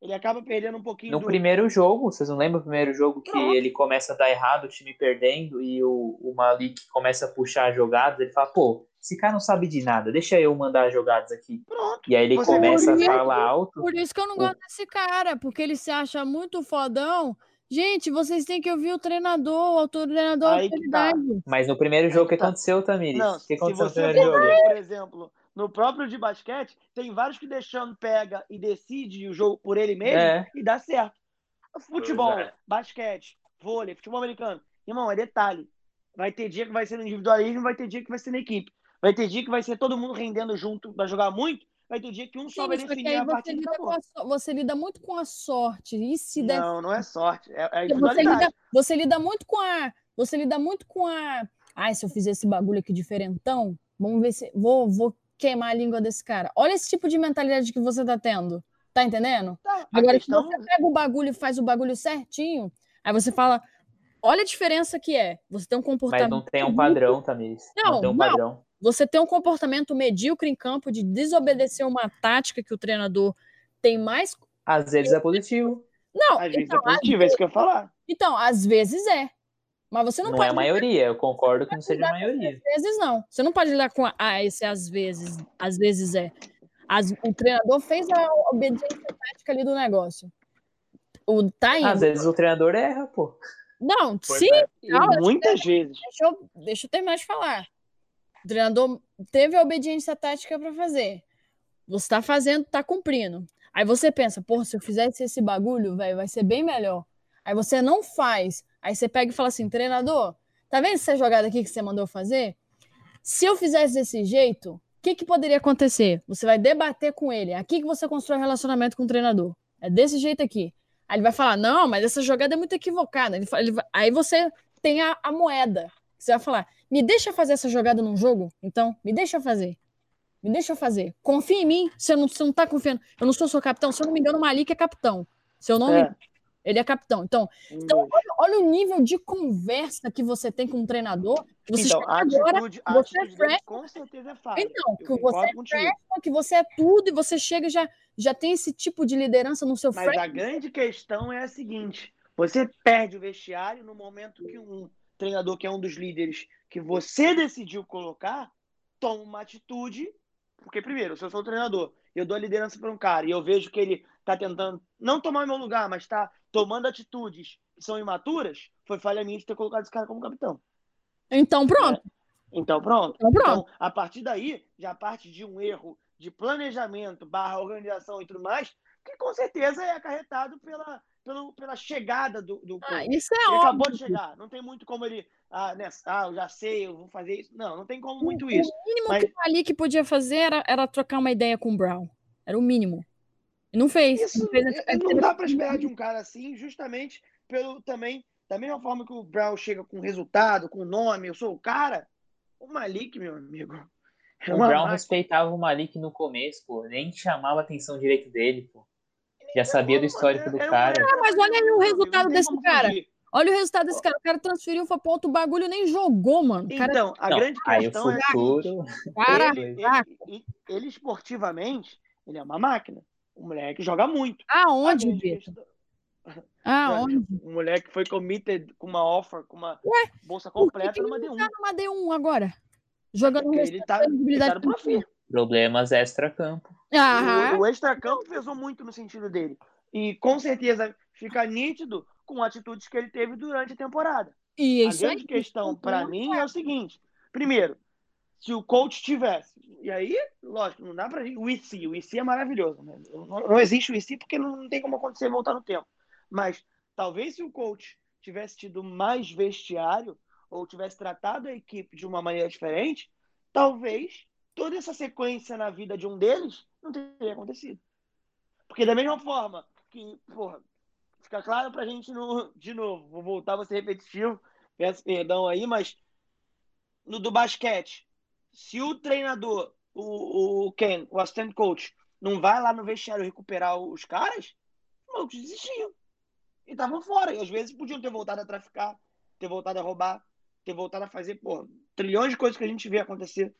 Ele acaba perdendo um pouquinho. No do... primeiro jogo, vocês não lembram o primeiro jogo que Pronto. ele começa a dar errado, o time perdendo, e o, o Malik começa a puxar jogadas, ele fala, pô, esse cara não sabe de nada, deixa eu mandar jogadas aqui. Pronto. E aí ele começa a falar alto. Por isso que eu não gosto desse cara, porque ele se acha muito fodão. Gente, vocês têm que ouvir o treinador, o treinador aí autoridade. Tá. Mas no primeiro jogo, o que tá. aconteceu, Tamires? Não, que aconteceu no primeiro jogo? por exemplo, no próprio de basquete, tem vários que deixando pega e decide o jogo por ele mesmo é. e dá certo. Futebol, é. basquete, vôlei, futebol americano. Irmão, é detalhe. Vai ter dia que vai ser no individualismo, vai ter dia que vai ser na equipe. Vai ter dia que vai ser todo mundo rendendo junto, vai jogar muito. Vai ter dia que um Sim, só vai definir a partida. Lida a, você lida muito com a sorte. E se não, der... não é sorte. É, é você, lida, você lida muito com a. Você lida muito com a. Ai, se eu fizer esse bagulho aqui diferentão, vamos ver se. Vou, vou queimar a língua desse cara. Olha esse tipo de mentalidade que você tá tendo. Tá entendendo? Tá, Agora, questão... se você pega o bagulho e faz o bagulho certinho, aí você fala. Olha a diferença que é. Você tem um comportamento. Mas não tem um padrão, Tamires. Não, não tem um padrão. Não. Você tem um comportamento medíocre em campo de desobedecer uma tática que o treinador tem mais. Às vezes é positivo. Não, às então, vezes é positivo, é isso que eu ia falar. Então, às vezes é. Mas você não, não pode. é a maioria, eu concordo que não seja a maioria. Às vezes não. Você não pode lidar com. Ah, esse às vezes. Às vezes é. As, o treinador fez a obediência tática ali do negócio. O, tá indo. Às vezes o treinador erra, pô. Não, pois sim. É. Não, muitas vezes. Deixa eu, deixa eu terminar de falar. O treinador teve a obediência tática para fazer. Você tá fazendo, tá cumprindo. Aí você pensa, porra, se eu fizesse esse bagulho, velho, vai ser bem melhor. Aí você não faz. Aí você pega e fala assim, treinador, tá vendo essa jogada aqui que você mandou fazer? Se eu fizesse desse jeito, o que, que poderia acontecer? Você vai debater com ele. É aqui que você constrói relacionamento com o treinador. É desse jeito aqui. Aí ele vai falar, não, mas essa jogada é muito equivocada. Ele, ele, aí você tem a, a moeda. Você vai falar, me deixa fazer essa jogada num jogo? Então, me deixa fazer. Me deixa fazer. Confia em mim. Você não, você não tá confiando. Eu não sou seu capitão. Se eu não me engano, o Malik é capitão. Se eu não é. me... Ele é capitão. Então, então olha, olha, o nível de conversa que você tem com um treinador. Você então, a agora, atitude, você é fresh, com certeza é fácil. Então, que você é fresh, que você é tudo e você chega já já tem esse tipo de liderança no seu Mas a grande questão é a seguinte: Você perde o vestiário no momento que um treinador que é um dos líderes que você decidiu colocar toma uma atitude. Porque, primeiro, se eu sou o treinador, eu dou a liderança para um cara e eu vejo que ele está tentando não tomar meu lugar, mas está tomando atitudes que são imaturas, foi falha minha de ter colocado esse cara como capitão. Então, pronto. É. Então, pronto. Então, pronto. Então, a partir daí, já parte de um erro de planejamento barra organização e tudo mais, que com certeza é acarretado pela, pela, pela chegada do, do Ah, isso é Ele óbvio. acabou de chegar. Não tem muito como ele. Ah, né, ah, eu já sei, eu vou fazer isso. Não, não tem como muito isso. O mínimo Mas- que o Malik podia fazer era, era trocar uma ideia com o Brown. Era o mínimo. Não fez. Isso não fez é, não dá para esperar de um cara assim, justamente pelo também. Da mesma forma que o Brown chega com resultado, com nome, eu sou o cara, o Malik, meu amigo. É O Brown máquina. respeitava o Malik no começo, pô. Nem chamava a atenção direito dele, pô. Já sabia do histórico do um cara. Ah, mas olha aí o resultado desse cara. Olha o resultado desse cara. O cara transferiu, foi pra outro bagulho, nem jogou, mano. O cara, Então, a Não, grande aí o questão é a futuro. seguinte, cara [laughs] ele, ele, ele, ele esportivamente, ele é uma máquina. O moleque joga muito. aonde, A Vitor? Aonde? O moleque foi committed com uma offer, com uma Ué, bolsa que completa que numa não D1. tá numa D1 agora? Jogando no ele tá, ele tá. Problemas extra-campo. O, o extracampo pesou muito no sentido dele. E com certeza fica nítido com atitudes que ele teve durante a temporada. E a isso aí. grande questão para mim é o seguinte: primeiro, se o coach tivesse, e aí, lógico, não dá pra gente. O IC, o IC é maravilhoso. Né? Não, não existe o IC porque não, não tem como acontecer voltar no tempo. Mas talvez se o coach tivesse tido mais vestiário ou tivesse tratado a equipe de uma maneira diferente, talvez toda essa sequência na vida de um deles não teria acontecido. Porque da mesma forma que, porra, fica claro pra gente no, de novo, vou voltar a ser repetitivo, peço perdão aí, mas no do basquete, se o treinador, o, o Ken, o assistant coach, não vai lá no vestiário recuperar os caras, os malucos desistiam. E estavam fora. E às vezes podiam ter voltado a traficar, ter voltado a roubar, ter voltado a fazer, pô, trilhões de coisas que a gente vê acontecer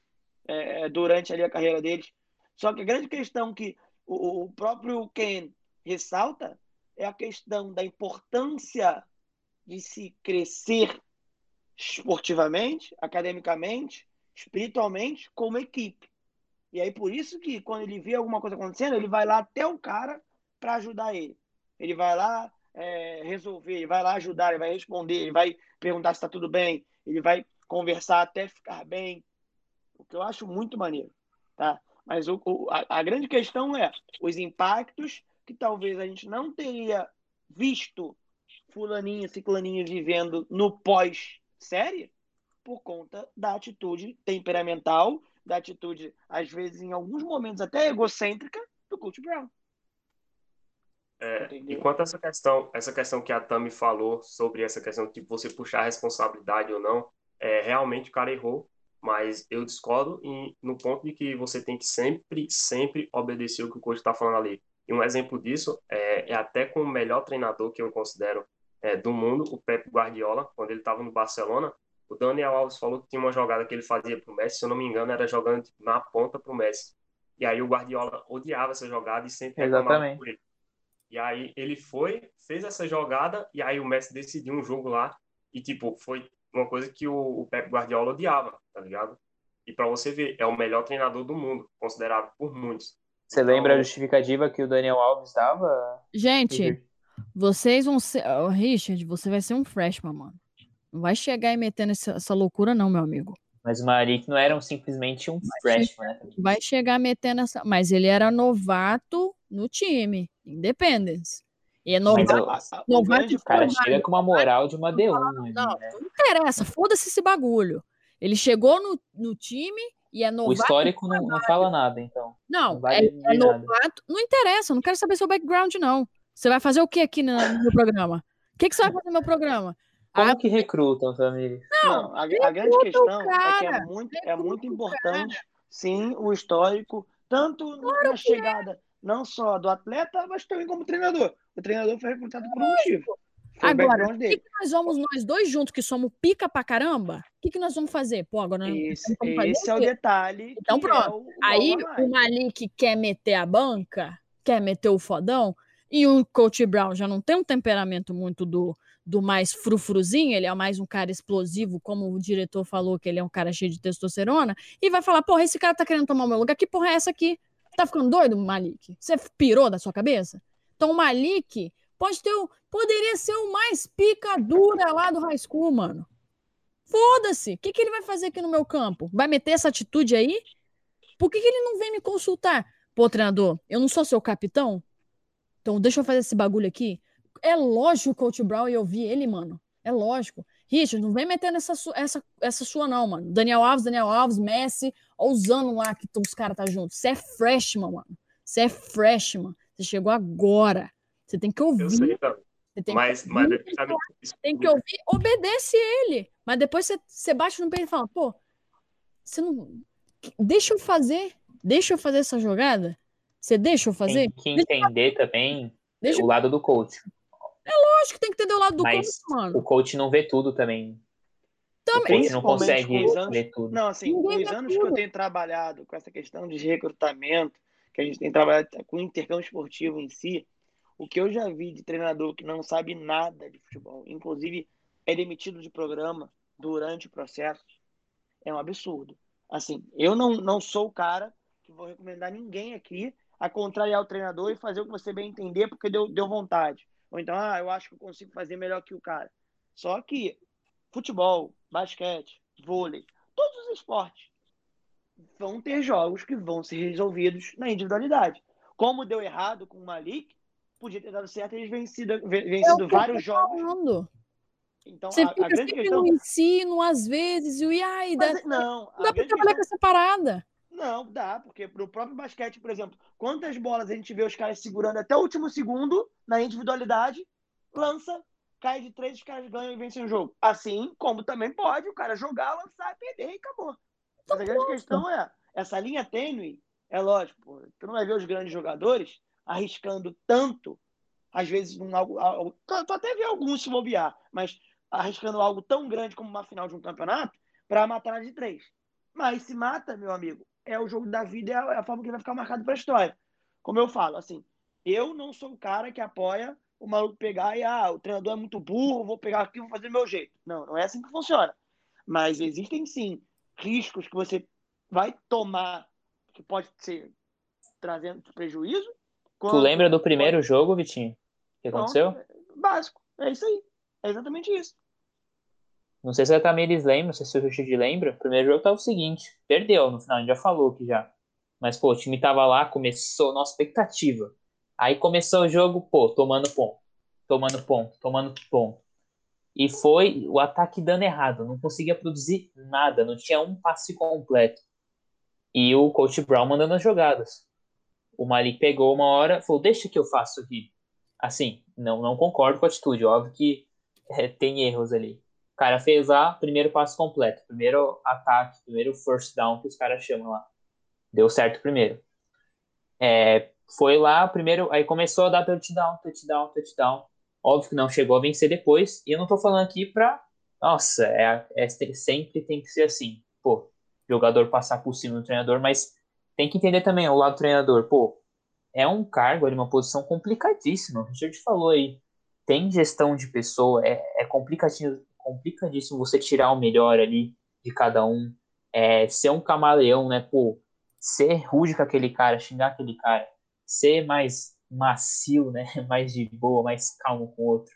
é, durante ali a carreira deles. Só que a grande questão que o, o próprio Ken ressalta é a questão da importância de se crescer esportivamente, academicamente, espiritualmente, como equipe. E aí, por isso que quando ele vê alguma coisa acontecendo, ele vai lá até o cara para ajudar ele. Ele vai lá é, resolver, ele vai lá ajudar, ele vai responder, ele vai perguntar se está tudo bem, ele vai conversar até ficar bem. O que eu acho muito maneiro, tá? Mas o, o, a, a grande questão é os impactos que talvez a gente não teria visto fulaninho, ciclaninho vivendo no pós-série por conta da atitude temperamental, da atitude, às vezes, em alguns momentos até egocêntrica, do Coach Brown. É, Entendeu? enquanto essa questão, essa questão que a Tami falou sobre essa questão de você puxar a responsabilidade ou não, é, realmente o cara errou, mas eu discordo em, no ponto de que você tem que sempre, sempre obedecer o que o coach está falando ali. E um exemplo disso é, é até com o melhor treinador que eu considero é, do mundo, o Pep Guardiola, quando ele estava no Barcelona, o Daniel Alves falou que tinha uma jogada que ele fazia para o Messi, se eu não me engano, era jogando tipo, na ponta para o Messi. E aí o Guardiola odiava essa jogada e sempre reclamava Exatamente. por ele. E aí ele foi, fez essa jogada, e aí o Messi decidiu um jogo lá, e tipo, foi uma coisa que o, o Pep Guardiola odiava, tá ligado? E para você ver, é o melhor treinador do mundo, considerado por muitos. Você Então- lembra a justificativa que o Daniel Alves dava? Gente, vocês vão ser. Ô, Richard, você vai ser um freshman, mano. Não vai chegar e metendo essa, essa loucura, não, meu amigo. Mas o Malik não era um- simplesmente um freshman, né? Vai chegar metendo essa. Mas ele era novato no time, Independence. E é Mas novato. A- a- não o vai grande O cara ponto- chega com uma moral de uma D1, né? Não, não interessa, foda-se esse bagulho. Ele chegou no, no time e é O novato. histórico não, não fala nada, então. Não, não vai é, é nada. novato. Não interessa, eu não quero saber seu background, não. Você vai fazer o que aqui no, no meu programa? O que, que você vai fazer no meu programa? Como Ah, que recrutam, família? Não, a, a grande questão é que cara, é muito, é muito importante, sim, o histórico, tanto na chegada, não só do atleta, mas também como treinador. O treinador foi recrutado por um motivo. Foi Agora, o que, que nós vamos, nós dois juntos, que somos pica pra caramba, o que, que nós vamos fazer? Pô, agora nós Esse, vamos fazer esse é o detalhe. Então que pronto. é o- o Aí a o Malik quer meter a banca, quer meter o fodão, E o Coach Brown já não tem um temperamento muito do, do mais frufruzinho, ele é mais um cara explosivo, como o diretor falou, que ele é um cara cheio de testosterona, e vai falar, porra, esse cara tá querendo tomar meu lugar, que porra é essa aqui? Tá ficando doido, Malik? Você pirou da sua cabeça? Então o Malik pode ter o, poderia ser o mais pica dura lá do high school, mano. Foda-se. O que, que ele vai fazer aqui no meu campo? Vai meter essa atitude aí? Por que, que ele não vem me consultar? Pô, treinador, eu não sou seu capitão? Então deixa eu fazer esse bagulho aqui. É lógico o Coach Brown e ouvir ele, mano. É lógico. Richard, não vem metendo essa, essa, essa sua, não, mano. Daniel Alves, Daniel Alves, Messi, usando lá que os caras tá juntos. Você é freshman, mano. Você é freshman. Você chegou agora. Você tem que ouvir. Eu sei, então. Você tem mas, que ouvir, mas tem que ouvir, obedece ele. Mas depois você, você bate no peito e fala, pô, você não. Deixa eu fazer. Deixa eu fazer essa jogada. Você deixa eu fazer? Tem que entender deixa... também deixa... o lado do coach. É lógico que tem que entender o lado do Mas coach, mano. O coach não vê tudo também. Também. O coach não consegue anos... ver tudo. Não, assim, Ninguém os anos tudo. que eu tenho trabalhado com essa questão de recrutamento, que a gente tem trabalhado com o intercâmbio esportivo em si, o que eu já vi de treinador que não sabe nada de futebol, inclusive é demitido de programa durante o processo, é um absurdo. Assim, eu não, não sou o cara que vou recomendar ninguém aqui a contrariar o treinador e fazer o que você bem entender porque deu, deu vontade. Ou então, ah, eu acho que eu consigo fazer melhor que o cara. Só que futebol, basquete, vôlei, todos os esportes vão ter jogos que vão ser resolvidos na individualidade. Como deu errado com o Malik, podia ter dado certo eles vencido, vencido é vários jogos. Falando. Então, Você a, fica a grande questão... no ensino, às vezes, e ai, dá... não, dá pra trabalhar questão... com essa parada. Não, dá, porque pro próprio basquete, por exemplo, quantas bolas a gente vê os caras segurando até o último segundo na individualidade, lança, cai de três, os caras ganham e vencem o jogo. Assim como também pode o cara jogar, lançar, perder e acabou. Mas a grande questão é, essa linha tênue, é lógico, pô, tu não vai ver os grandes jogadores arriscando tanto, às vezes, um algo. algo tu, até vê alguns se bobear, mas arriscando algo tão grande como uma final de um campeonato para matar de três. Mas se mata, meu amigo, é o jogo da vida, é a, é forma que vai ficar marcado para a história. Como eu falo, assim, eu não sou o cara que apoia o maluco pegar e, ah, o treinador é muito burro, vou pegar aqui e vou fazer do meu jeito. Não, não é assim que funciona. Mas existem sim riscos que você vai tomar que pode ser trazendo prejuízo Tu lembra do primeiro jogo, Vitinho? O que aconteceu? Não, básico. É isso aí. É exatamente isso. Não sei se a Tamires lembra, não sei se o Richard lembra. O primeiro jogo tava o seguinte: perdeu no final, a gente já falou que já. Mas, pô, o time tava lá, começou nossa expectativa. Aí começou o jogo, pô, tomando ponto, tomando ponto, tomando ponto. E foi o ataque dando errado, não conseguia produzir nada, não tinha um passe completo. E o coach Brown mandando as jogadas o Malik pegou uma hora, falou, deixa que eu faço aqui. Assim, não, não concordo com a atitude, óbvio que é, tem erros ali. O cara fez lá, primeiro passo completo, primeiro ataque, primeiro first down que os caras chamam lá. Deu certo primeiro. É, foi lá, primeiro, aí começou a dar touchdown, touchdown, touchdown. Óbvio que não chegou a vencer depois, e eu não tô falando aqui pra. Nossa, é, é sempre tem que ser assim. Pô, jogador passar por cima do treinador, mas tem que entender também o lado do treinador. Pô, é um cargo ali, uma posição complicadíssima. O Richard falou aí. Tem gestão de pessoa, é, é complicadíssimo você tirar o melhor ali de cada um. É, ser um camaleão, né? Pô, ser rude com aquele cara, xingar aquele cara. Ser mais macio, né? [laughs] Mais de boa, mais calmo com o outro.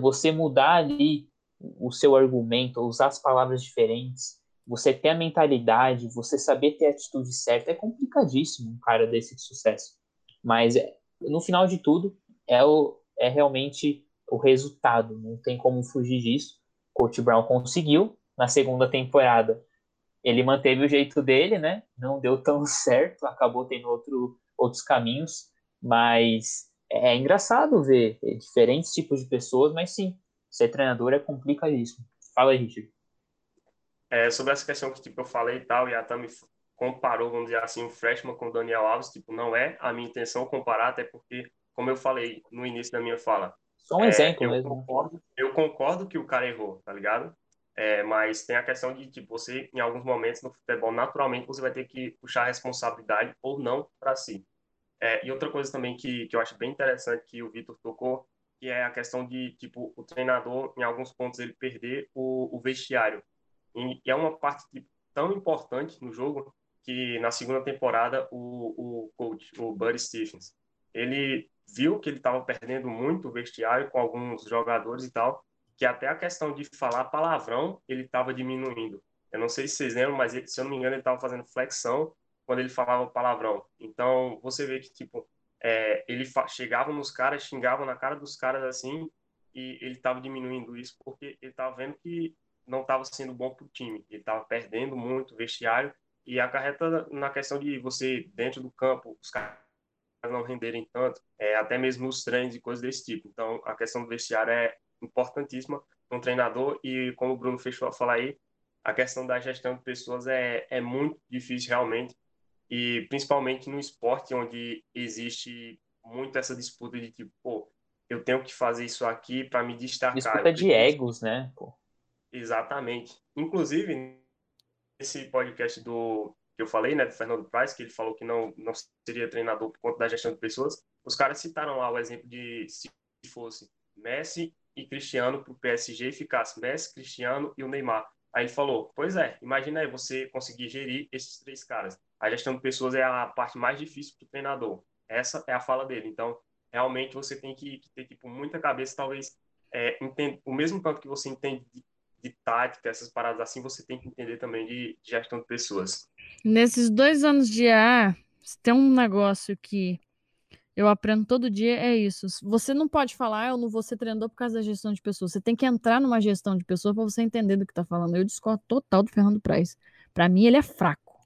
você mudar ali o seu argumento, usar as palavras diferentes você ter a mentalidade, você saber ter a atitude certa, é complicadíssimo um cara desse de sucesso. Mas é, no final de tudo, é, o, é realmente o resultado, não tem como fugir disso. Coach Brown conseguiu na segunda temporada. Ele manteve o jeito dele, né? Não deu tão [laughs] certo, acabou tendo outro, outros caminhos, mas é, é engraçado ver diferentes tipos de pessoas, mas sim, ser treinador é complicadíssimo. Fala aí, Richard. É, sobre essa questão que tipo, eu falei e tal, e a Tami comparou, vamos dizer assim, o freshman com o Daniel Alves, tipo, não é a minha intenção comparar, até porque, como eu falei no início da minha fala, só um é, exemplo eu mesmo. Concordo, eu concordo que o cara errou, tá ligado? É, mas tem a questão de, tipo, você, em alguns momentos no futebol, naturalmente, você vai ter que puxar a responsabilidade ou não para si. É, e outra coisa também que, que eu acho bem interessante que o Vitor tocou, que é a questão de, tipo, o treinador, em alguns pontos, ele perder o, o vestiário. E, e, é uma parte tipo, tão importante no jogo que na segunda temporada o, o coach, o Buddy Stephens, ele viu que ele estava perdendo muito o vestiário com alguns jogadores e tal, que até a questão de falar palavrão ele estava diminuindo. Eu não sei se vocês lembram, mas ele, se eu não me engano ele estava fazendo flexão quando ele falava palavrão. Então você vê que tipo é, ele chegava nos caras, xingava na cara dos caras assim e ele estava diminuindo isso porque ele estava vendo que não estava sendo bom para o time. Ele estava perdendo muito vestiário e acarreta na questão de você dentro do campo os caras não renderem tanto, é, até mesmo os treinos e coisas desse tipo. Então, a questão do vestiário é importantíssima para um treinador e, como o Bruno fechou a falar aí, a questão da gestão de pessoas é, é muito difícil realmente e principalmente no esporte onde existe muito essa disputa de tipo, pô, eu tenho que fazer isso aqui para me destacar. Disputa de egos, né? Pô. Exatamente. Inclusive, nesse podcast do que eu falei, né, do Fernando Price, que ele falou que não, não seria treinador por conta da gestão de pessoas, os caras citaram lá o exemplo de se fosse Messi e Cristiano para o PSG e ficasse Messi, Cristiano e o Neymar. Aí ele falou, pois é, imagina aí você conseguir gerir esses três caras. A gestão de pessoas é a parte mais difícil para o treinador. Essa é a fala dele. Então, realmente você tem que, que ter tipo muita cabeça, talvez é, entende, o mesmo tanto que você entende de, de tática, essas paradas assim, você tem que entender também de, de gestão de pessoas. Nesses dois anos de A, tem um negócio que eu aprendo todo dia, é isso. Você não pode falar, ah, eu não vou ser treinador por causa da gestão de pessoas. Você tem que entrar numa gestão de pessoas para você entender do que está falando. Eu discordo total do Fernando Praz. Para mim, ele é fraco.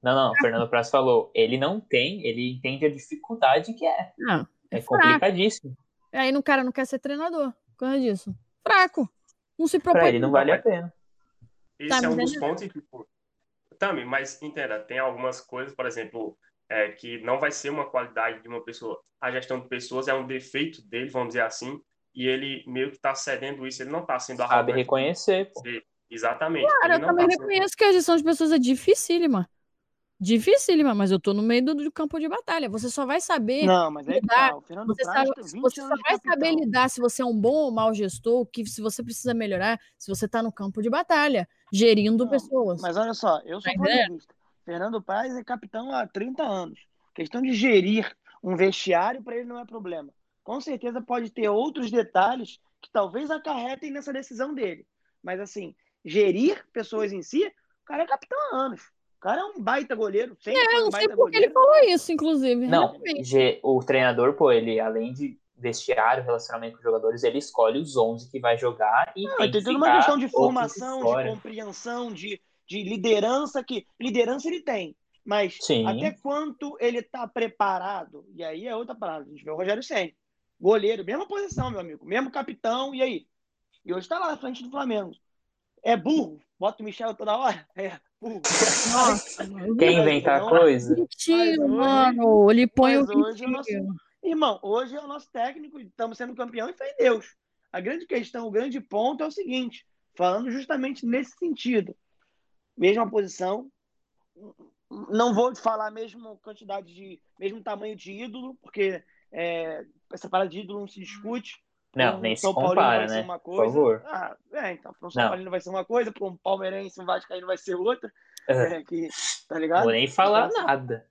Não, não, o Fernando Praz falou, ele não tem, ele entende a dificuldade que é. Não, é, é complicadíssimo. Aí o cara não quer ser treinador por causa disso. Fraco. Não se propõe. Pra ele não vale a pena. Esse tá, é um dos pontos que, tipo, também, mas entenda, tem algumas coisas, por exemplo, é, que não vai ser uma qualidade de uma pessoa. A gestão de pessoas é um defeito dele, vamos dizer assim, e ele meio que está cedendo isso, ele não está sendo arrogante. Sabe reconhecer. Pô. Exatamente. Claro, eu também tá reconheço sendo... que a gestão de pessoas é dificílima. Dificílima, mas eu tô no meio do, do, campo de batalha. Você só vai saber. Não, mas é lidar. Tá, você, sabe, você só vai saber lidar se você é um bom ou mau gestor, que se você precisa melhorar, se você tá no campo de batalha, gerindo Não, pessoas. Mas olha só, eu sou flamenguista. Fernando Praz é capitão há 30 anos. questão de gerir um vestiário para ele não é problema. Com certeza pode ter outros detalhes que talvez acarretem nessa decisão dele. Mas assim, gerir pessoas em si, o cara é capitão há anos. O cara é um baita goleiro. Sempre é, eu não um sei porque ele falou isso, inclusive. Não, o treinador, pô, ele, além de vestiário, relacionamento com os jogadores, ele escolhe os 11 que vai jogar e não, tem, tem toda uma questão de formação, de compreensão, de, de liderança que liderança ele tem, mas Sim. até quanto ele está preparado? E aí é outra parada. A gente vê o Rogério Senna, goleiro, mesma posição, meu amigo, mesmo capitão, e aí? E hoje está lá na frente do Flamengo. É burro? Bota o Michel toda hora? [laughs] É. Nossa, Quer inventar não, coisa? Mentira, mano. Ele põe o hoje é nosso... Irmão, hoje é o nosso técnico, estamos sendo campeão e foi Deus. A grande questão, o grande ponto é o seguinte, falando justamente nesse sentido. Mesma posição, não vou falar mesmo quantidade de, mesmo tamanho de ídolo, porque é, essa parada de ídolo não se discute. Não, nem São se compara, né? Uma coisa. Por favor. Ah, é, então, para um São Paulino vai ser uma coisa, para um palmeirense, um vascaíno vai ser outra. É, que, tá ligado? Vou nem falar então, nada.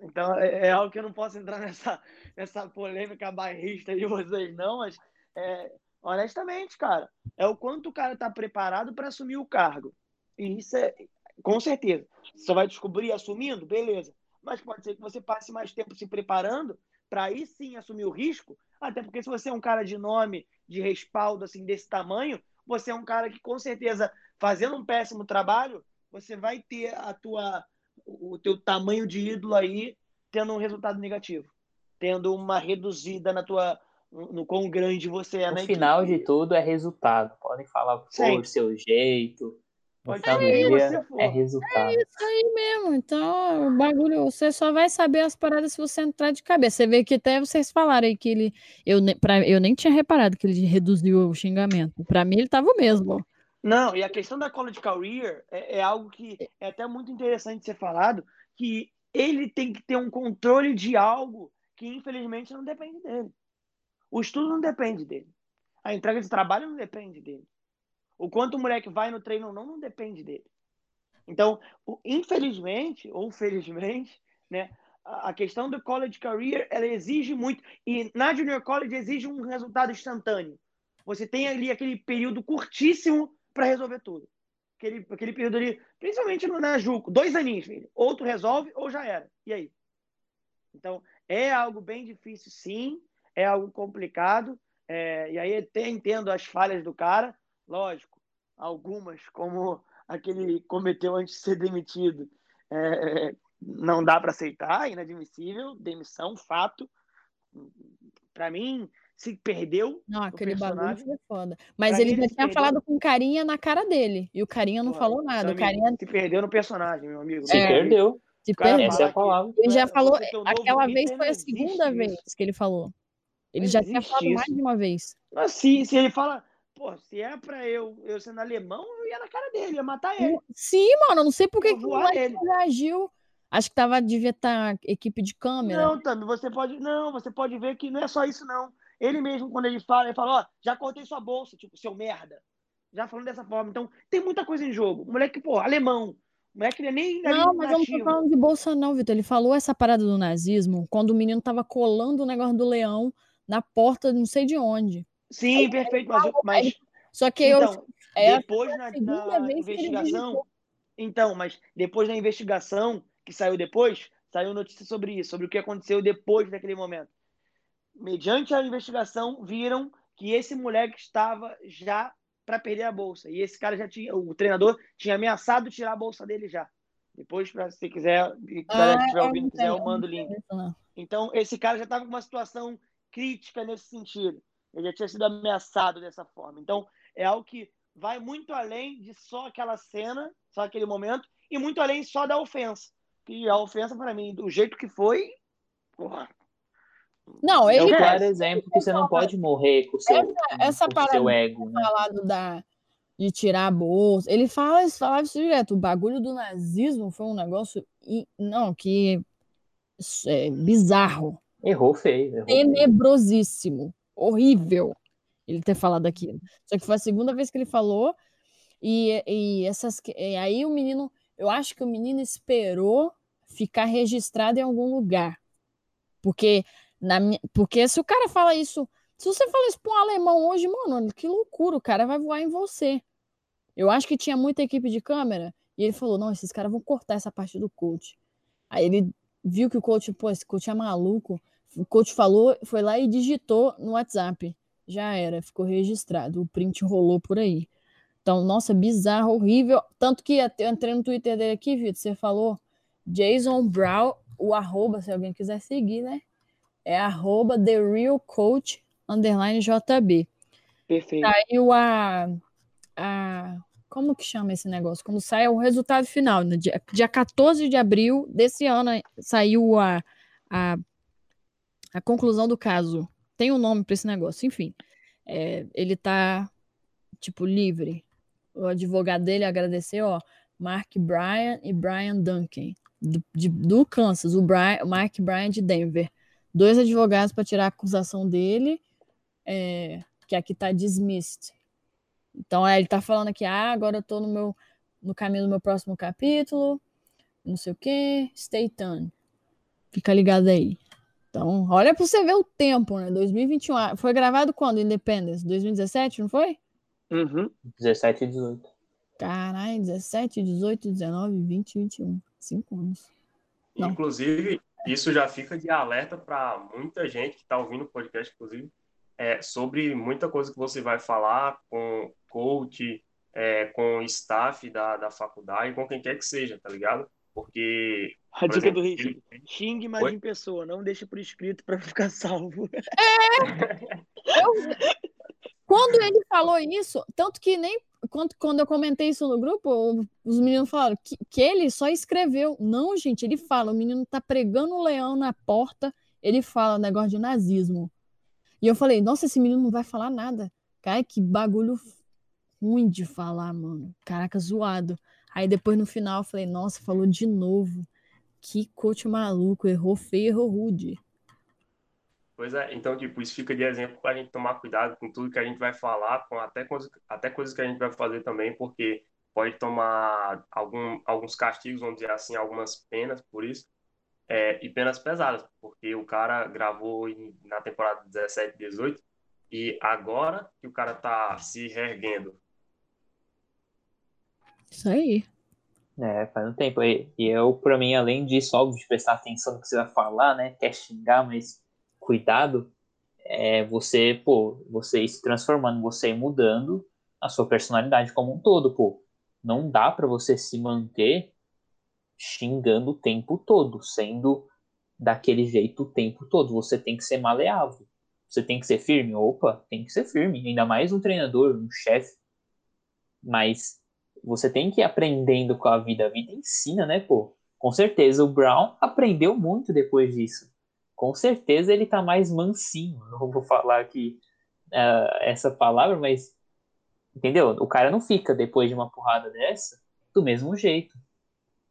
Então, é, é, algo que eu não posso entrar [laughs] nessa, nessa polêmica bairrista de vocês, não, mas é, honestamente, cara, é o quanto o cara tá preparado para assumir o cargo. E isso é, com certeza. Você vai descobrir assumindo, beleza. Mas pode ser que você passe mais tempo se preparando para aí sim assumir o risco até porque se você é um cara de nome, de respaldo assim desse tamanho, você é um cara que com certeza fazendo um péssimo trabalho, você vai ter a tua o teu tamanho de ídolo aí tendo um resultado negativo, tendo uma reduzida na tua no quão grande você é no na final equipe. de tudo é resultado. Podem falar por seu jeito, Pode ser, é resultado. É isso aí mesmo. Então, o bagulho, você só vai saber as paradas se você entrar de cabeça. Você vê que até vocês falaram aí que ele. Eu, pra, eu nem tinha reparado que ele reduziu o xingamento. Para mim, ele tava o mesmo. Não, e a questão da college career é, é, algo que é até muito interessante ser falado, que ele tem que ter um controle de algo que infelizmente não depende dele. O estudo não depende dele. A entrega de trabalho não depende dele. O quanto o moleque vai no treino ou não, não depende dele. Então, infelizmente, ou felizmente, né, a questão do college career, ela exige muito. E na junior college exige um resultado instantâneo. Você tem ali aquele período curtíssimo para resolver tudo. Aquele, aquele período ali, principalmente no Najuco, dois aninhos, filho. Ou tu resolve ou já era. E aí? Então, é algo bem difícil, sim. É algo complicado. É, e aí até entendo as falhas do cara. Lógico, algumas, como aquele cometeu antes de ser demitido, é, não dá para aceitar, inadmissível, demissão, fato. Para mim, se perdeu. Não, aquele bagulho foi foda. Mas ele já tinha perdeu. falado com carinha na cara dele. E o carinha não Pô, falou nada. O carinha... Se perdeu no personagem, meu amigo. Se é, perdeu. Se perdeu. Essa é a palavra. Ele já falou. Aquela vez foi a segunda vez que ele falou. Ele já tinha falado isso. mais de uma vez. Mas se, se ele fala, pô, se é pra eu, eu sendo alemão, eu ia na cara dele, ia matar ele. Sim, mano, não sei por que, o reagiu. Acho que tava, devia estar tá equipe de câmera. Não, também você pode. Não, você pode ver que não é só isso, não. Ele mesmo, quando ele fala, ele fala, ó, já cortei sua bolsa, tipo, seu merda. Já falando dessa forma. Então, tem muita coisa em jogo. O moleque, pô, alemão. O moleque é nem. Não, mas nativo. eu não tô falando de bolsa, não, Vitor. Ele falou essa parada do nazismo quando o menino tava colando o negócio do leão na porta, não sei de onde. Sim, Aí, perfeito. Mas, mas, Só que então, eu. É depois na, na investigação. Então, mas depois da investigação, que saiu depois, saiu notícia sobre isso, sobre o que aconteceu depois daquele momento. Mediante a investigação, viram que esse moleque estava já para perder a bolsa. E esse cara já tinha, o treinador tinha ameaçado tirar a bolsa dele já. Depois, pra, se quiser, se ah, estiver ouvindo, quiser, eu mando o link. Então, esse cara já estava com uma situação crítica nesse sentido. Ele já tinha sido ameaçado dessa forma. Então, é algo que vai muito além de só aquela cena, só aquele momento, e muito além só da ofensa. E a ofensa, para mim, do jeito que foi, porra. Não, ele é um claro exemplo que você não pode morrer com o seu, essa, essa com seu ego. Né? Falado da, de tirar a bolsa. Ele fala, falava isso direto. O bagulho do nazismo foi um negócio. Não, que. É bizarro. Errou feio. Errou Tenebrosíssimo. Horrível ele ter falado aquilo. Só que foi a segunda vez que ele falou. E, e essas. E aí o menino. Eu acho que o menino esperou ficar registrado em algum lugar. Porque, na, porque se o cara fala isso. Se você fala isso para um alemão hoje, mano, que loucura, o cara vai voar em você. Eu acho que tinha muita equipe de câmera e ele falou: não, esses caras vão cortar essa parte do coach. Aí ele viu que o coach, pô, esse coach é maluco. O coach falou, foi lá e digitou no WhatsApp. Já era, ficou registrado. O print rolou por aí. Então, nossa, bizarro, horrível. Tanto que eu entrei no Twitter dele aqui, Vitor, você falou Jason Brown, o arroba, se alguém quiser seguir, né? É arroba The Real Coach underline JB. Perfeito. Saiu a, a. Como que chama esse negócio? Quando sai o resultado final, no dia, dia 14 de abril desse ano, saiu a, a, a conclusão do caso. Tem um nome para esse negócio, enfim. É, ele tá, tipo, livre. O advogado dele agradeceu, ó, Mark Bryan e Brian Duncan do, de, do Kansas, o, Brian, Mark Bryan de Denver. Dois advogados para tirar a acusação dele, é, que aqui está dismissed. Então, é, ele está falando aqui, ah, agora eu estou no, meu, no caminho do meu próximo capítulo, não sei o que, stay tuned. Fica ligado aí. Então, olha para você ver o tempo, né? 2021. Ah, foi gravado quando? Independence? 2017, não foi? Uhum. 17 e 18. Caralho, 17, 18, 19, 20, 21. Cinco anos. Não. Inclusive, isso já fica de alerta para muita gente que está ouvindo o podcast, inclusive, é, sobre muita coisa que você vai falar com coach, é, com staff da, da faculdade, com quem quer que seja, tá ligado? Porque. A dica exemplo, do Richard: ele... xingue mais Oi? em pessoa, não deixe por escrito para [laughs] ficar salvo. É! Eu... Quando ele falou isso, tanto que nem quando, quando eu comentei isso no grupo, os meninos falaram que, que ele só escreveu. Não, gente, ele fala, o menino tá pregando o leão na porta, ele fala negócio de nazismo. E eu falei, nossa, esse menino não vai falar nada. Cara, que bagulho ruim de falar, mano. Caraca, zoado. Aí depois no final eu falei, nossa, falou de novo. Que coach maluco, errou feio, errou rude. Pois é, então, tipo, isso fica de exemplo para a gente tomar cuidado com tudo que a gente vai falar, com até, coisas, até coisas que a gente vai fazer também, porque pode tomar algum, alguns castigos, vamos dizer assim, algumas penas por isso, é, e penas pesadas, porque o cara gravou em, na temporada 17, 18, e agora que o cara tá se reerguendo. Isso aí. É, faz um tempo. E eu, pra mim, além disso, óbvio, de prestar atenção no que você vai falar, né? Quer xingar, mas cuidado. É você, pô, você se transformando, você mudando a sua personalidade como um todo, pô. Não dá pra você se manter xingando o tempo todo, sendo daquele jeito o tempo todo. Você tem que ser maleável. Você tem que ser firme. Opa, tem que ser firme. Ainda mais um treinador, um chefe. Mas você tem que ir aprendendo com a vida. A vida ensina, né, pô? Com certeza o Brown aprendeu muito depois disso. Com certeza ele tá mais mansinho. Não vou falar aqui uh, essa palavra, mas. Entendeu? O cara não fica depois de uma porrada dessa do mesmo jeito.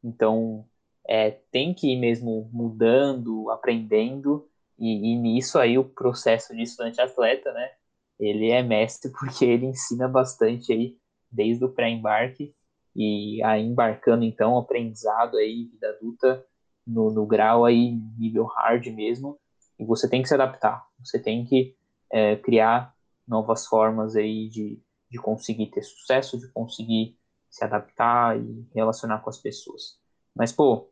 Então, é, tem que ir mesmo mudando, aprendendo, e, e nisso aí o processo de estudante atleta, né? Ele é mestre [laughs] porque ele ensina bastante aí desde o pré-embarque e aí embarcando então aprendizado aí vida adulta no, no grau aí nível hard mesmo e você tem que se adaptar. Você tem que é, criar novas formas aí de, de conseguir ter sucesso de conseguir se adaptar e relacionar com as pessoas. Mas pô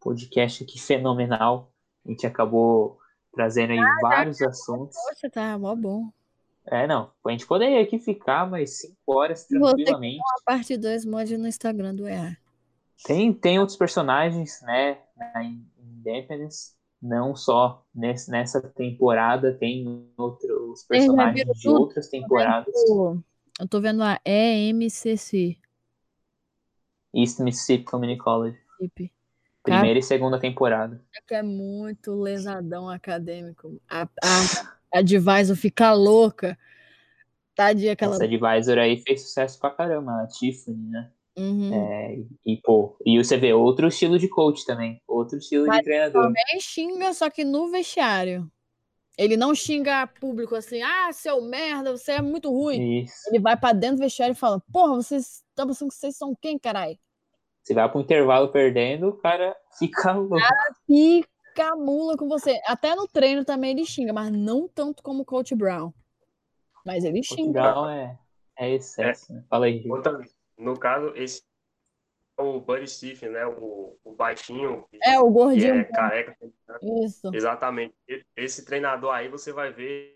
podcast aqui fenomenal. A gente acabou trazendo aí Ah, vários assuntos. Poxa, tá mó bom. É, não. A gente poderia aqui ficar mais cinco horas Se você tranquilamente. A parte 2 mande no Instagram do EA. Tem, tem outros personagens, né, na Independence, não só nesse, nessa temporada, tem outros personagens de tudo? outras temporadas. Pô, Eu tô vendo a EMCC. East Mississippi Community College, Felipe. primeira e segunda temporada. É que é muito lesadão acadêmico. A, a, [sighs] a Divisor fica louca. Tadinha aquela. Essa advisor aí fez sucesso pra caramba, a Tiffany, né? Uhum. É, e, pô, e você vê outro estilo de coach também, outro estilo Mas de treinador. Também xinga, só que no vestiário. Ele não xinga público assim, ah, seu merda, você é muito ruim. Isso. Ele vai pra dentro do vestiário e fala, porra, vocês estão pensando que vocês são quem, caralho? Você vai pro intervalo perdendo, o cara [laughs] fica louco. Fica mula com você. Até no treino também ele xinga, mas não tanto como o Coach Brown. Mas ele xinga. Portugal é, é excesso, né? Fala aí. Outra, no caso, esse é o Buddy Stephen, né? O, o baixinho, É, o que gordinho. é careca. Isso. Exatamente. Esse treinador aí, você vai ver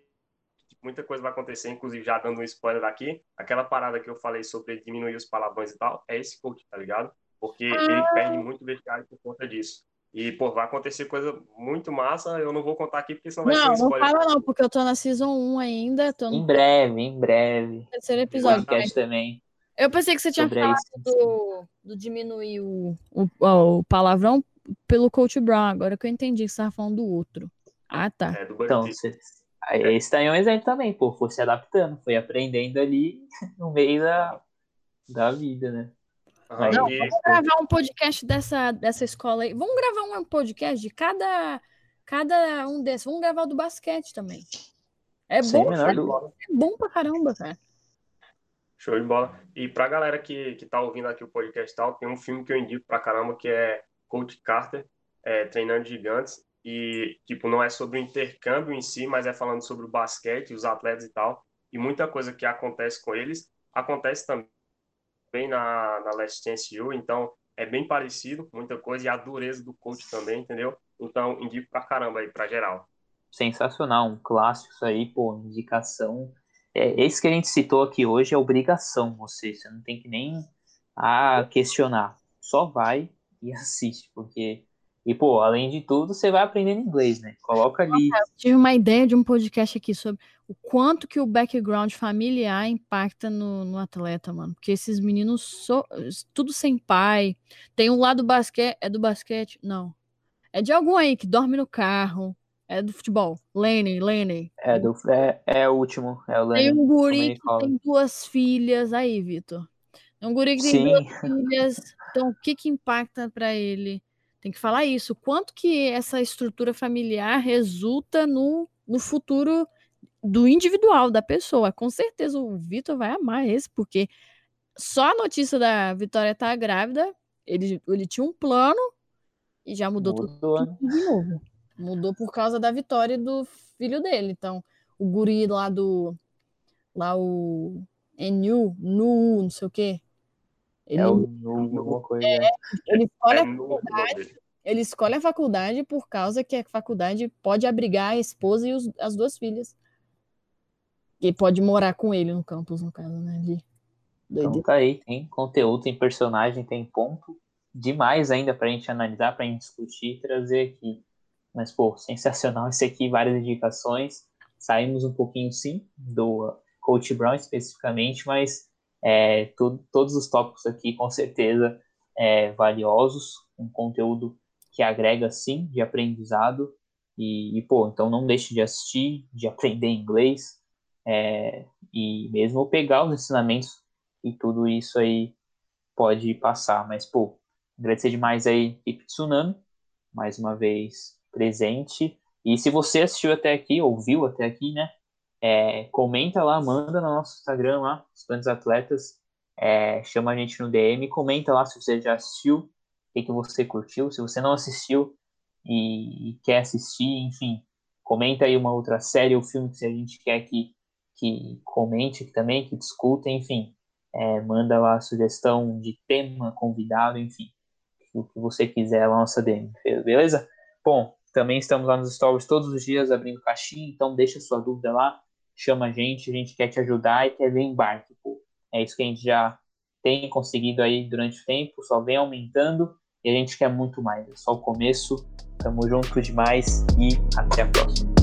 muita coisa vai acontecer, inclusive já dando um spoiler aqui. Aquela parada que eu falei sobre diminuir os palavrões e tal, é esse coach, tá ligado? Porque ele perde muito vestiário por conta disso. E, pô, vai acontecer coisa muito massa. Eu não vou contar aqui, porque senão vai ser Não, um não spoiler. fala não, porque eu tô na Season 1 ainda, tô Em no breve, em breve. terceiro episódio. Podcast também. Eu pensei que você tinha Sobre falado isso. do, do diminuir o, o, o palavrão pelo Coach Brown, agora que eu entendi que você estava falando do outro. Ah, tá. É, Então, você, aí esse tá aí é um exemplo também, pô. Foi se adaptando, foi aprendendo ali [laughs] no meio da, da vida, né? Aham, Não, e- Vamos gravar um podcast dessa, dessa escola aí. Vamos gravar um podcast de cada, cada um desses. Vamos gravar o do basquete também. É Sem bom, menor é dúvida. bom pra caramba, cara. Show de bola. E pra galera que, que tá ouvindo aqui o podcast e tal, tem um filme que eu indico pra caramba que é Coach Carter, é, Treinando Gigantes. E, tipo, não é sobre o intercâmbio em si, mas é falando sobre o basquete, os atletas e tal. E muita coisa que acontece com eles acontece também na, na Last Chance U. Então, é bem parecido, muita coisa. E a dureza do coach também, entendeu? Então, indico pra caramba aí, pra geral. Sensacional, um clássico isso aí, pô, indicação. É, esse que a gente citou aqui hoje é obrigação, você. Você não tem que nem ah, questionar. Só vai e [laughs] assiste, porque. E, pô, além de tudo, você vai aprendendo inglês, né? Coloca ali. Tive uma ideia de um podcast aqui sobre o quanto que o background familiar impacta no, no atleta, mano. Porque esses meninos, so, tudo sem pai. Tem um lado do basquete. É do basquete? Não. É de algum aí que dorme no carro. É do futebol. Lenny, Lenny. É, do, é, é o último, é o Tem Lennon um guri que College. tem duas filhas. Aí, Vitor. Tem um guri que tem Sim. duas filhas. Então, o que que impacta pra ele? Tem que falar isso. Quanto que essa estrutura familiar resulta no, no futuro do individual, da pessoa. Com certeza o Vitor vai amar esse, porque só a notícia da Vitória estar tá grávida, ele, ele tinha um plano e já mudou, mudou tudo, tudo de novo. Mudou por causa da vitória do filho dele. Então, o guri lá do. Lá o. Enu, Nu, não sei o quê. Ele, é o Nu, alguma coisa. É, ele escolhe é a faculdade. Ele escolhe a faculdade por causa que a faculdade pode abrigar a esposa e os, as duas filhas. Que pode morar com ele no campus, no caso, né? Ali. Então tá aí, tem conteúdo, tem personagem, tem ponto demais ainda pra gente analisar, pra gente discutir e trazer aqui. Mas, pô, sensacional esse aqui, várias indicações. Saímos um pouquinho, sim, do Coach Brown especificamente, mas é, todos os tópicos aqui, com certeza, é, valiosos, um conteúdo que agrega, sim, de aprendizado. E, e, pô, então não deixe de assistir, de aprender inglês, é, e mesmo pegar os ensinamentos e tudo isso aí pode passar. Mas, pô, agradecer demais aí, equipe Tsunami, mais uma vez presente. E se você assistiu até aqui, ouviu até aqui, né? É, comenta lá, manda no nosso Instagram lá, Estudantes Atletas, é, chama a gente no DM, comenta lá se você já assistiu, o que, que você curtiu, se você não assistiu e, e, quer assistir, enfim, comenta aí uma outra série ou filme que a gente quer que, que comente também, que discuta, enfim, é, manda lá sugestão de tema, convidado, enfim, o que você quiser lá na nossa DM, beleza? Bom, também estamos lá nos stories todos os dias abrindo caixinha, então deixa sua dúvida lá, chama a gente, a gente quer te ajudar e quer ver embarque. Pô. É isso que a gente já tem conseguido aí durante o tempo, só vem aumentando e a gente quer muito mais. É só o começo. Tamo junto demais e até a próxima.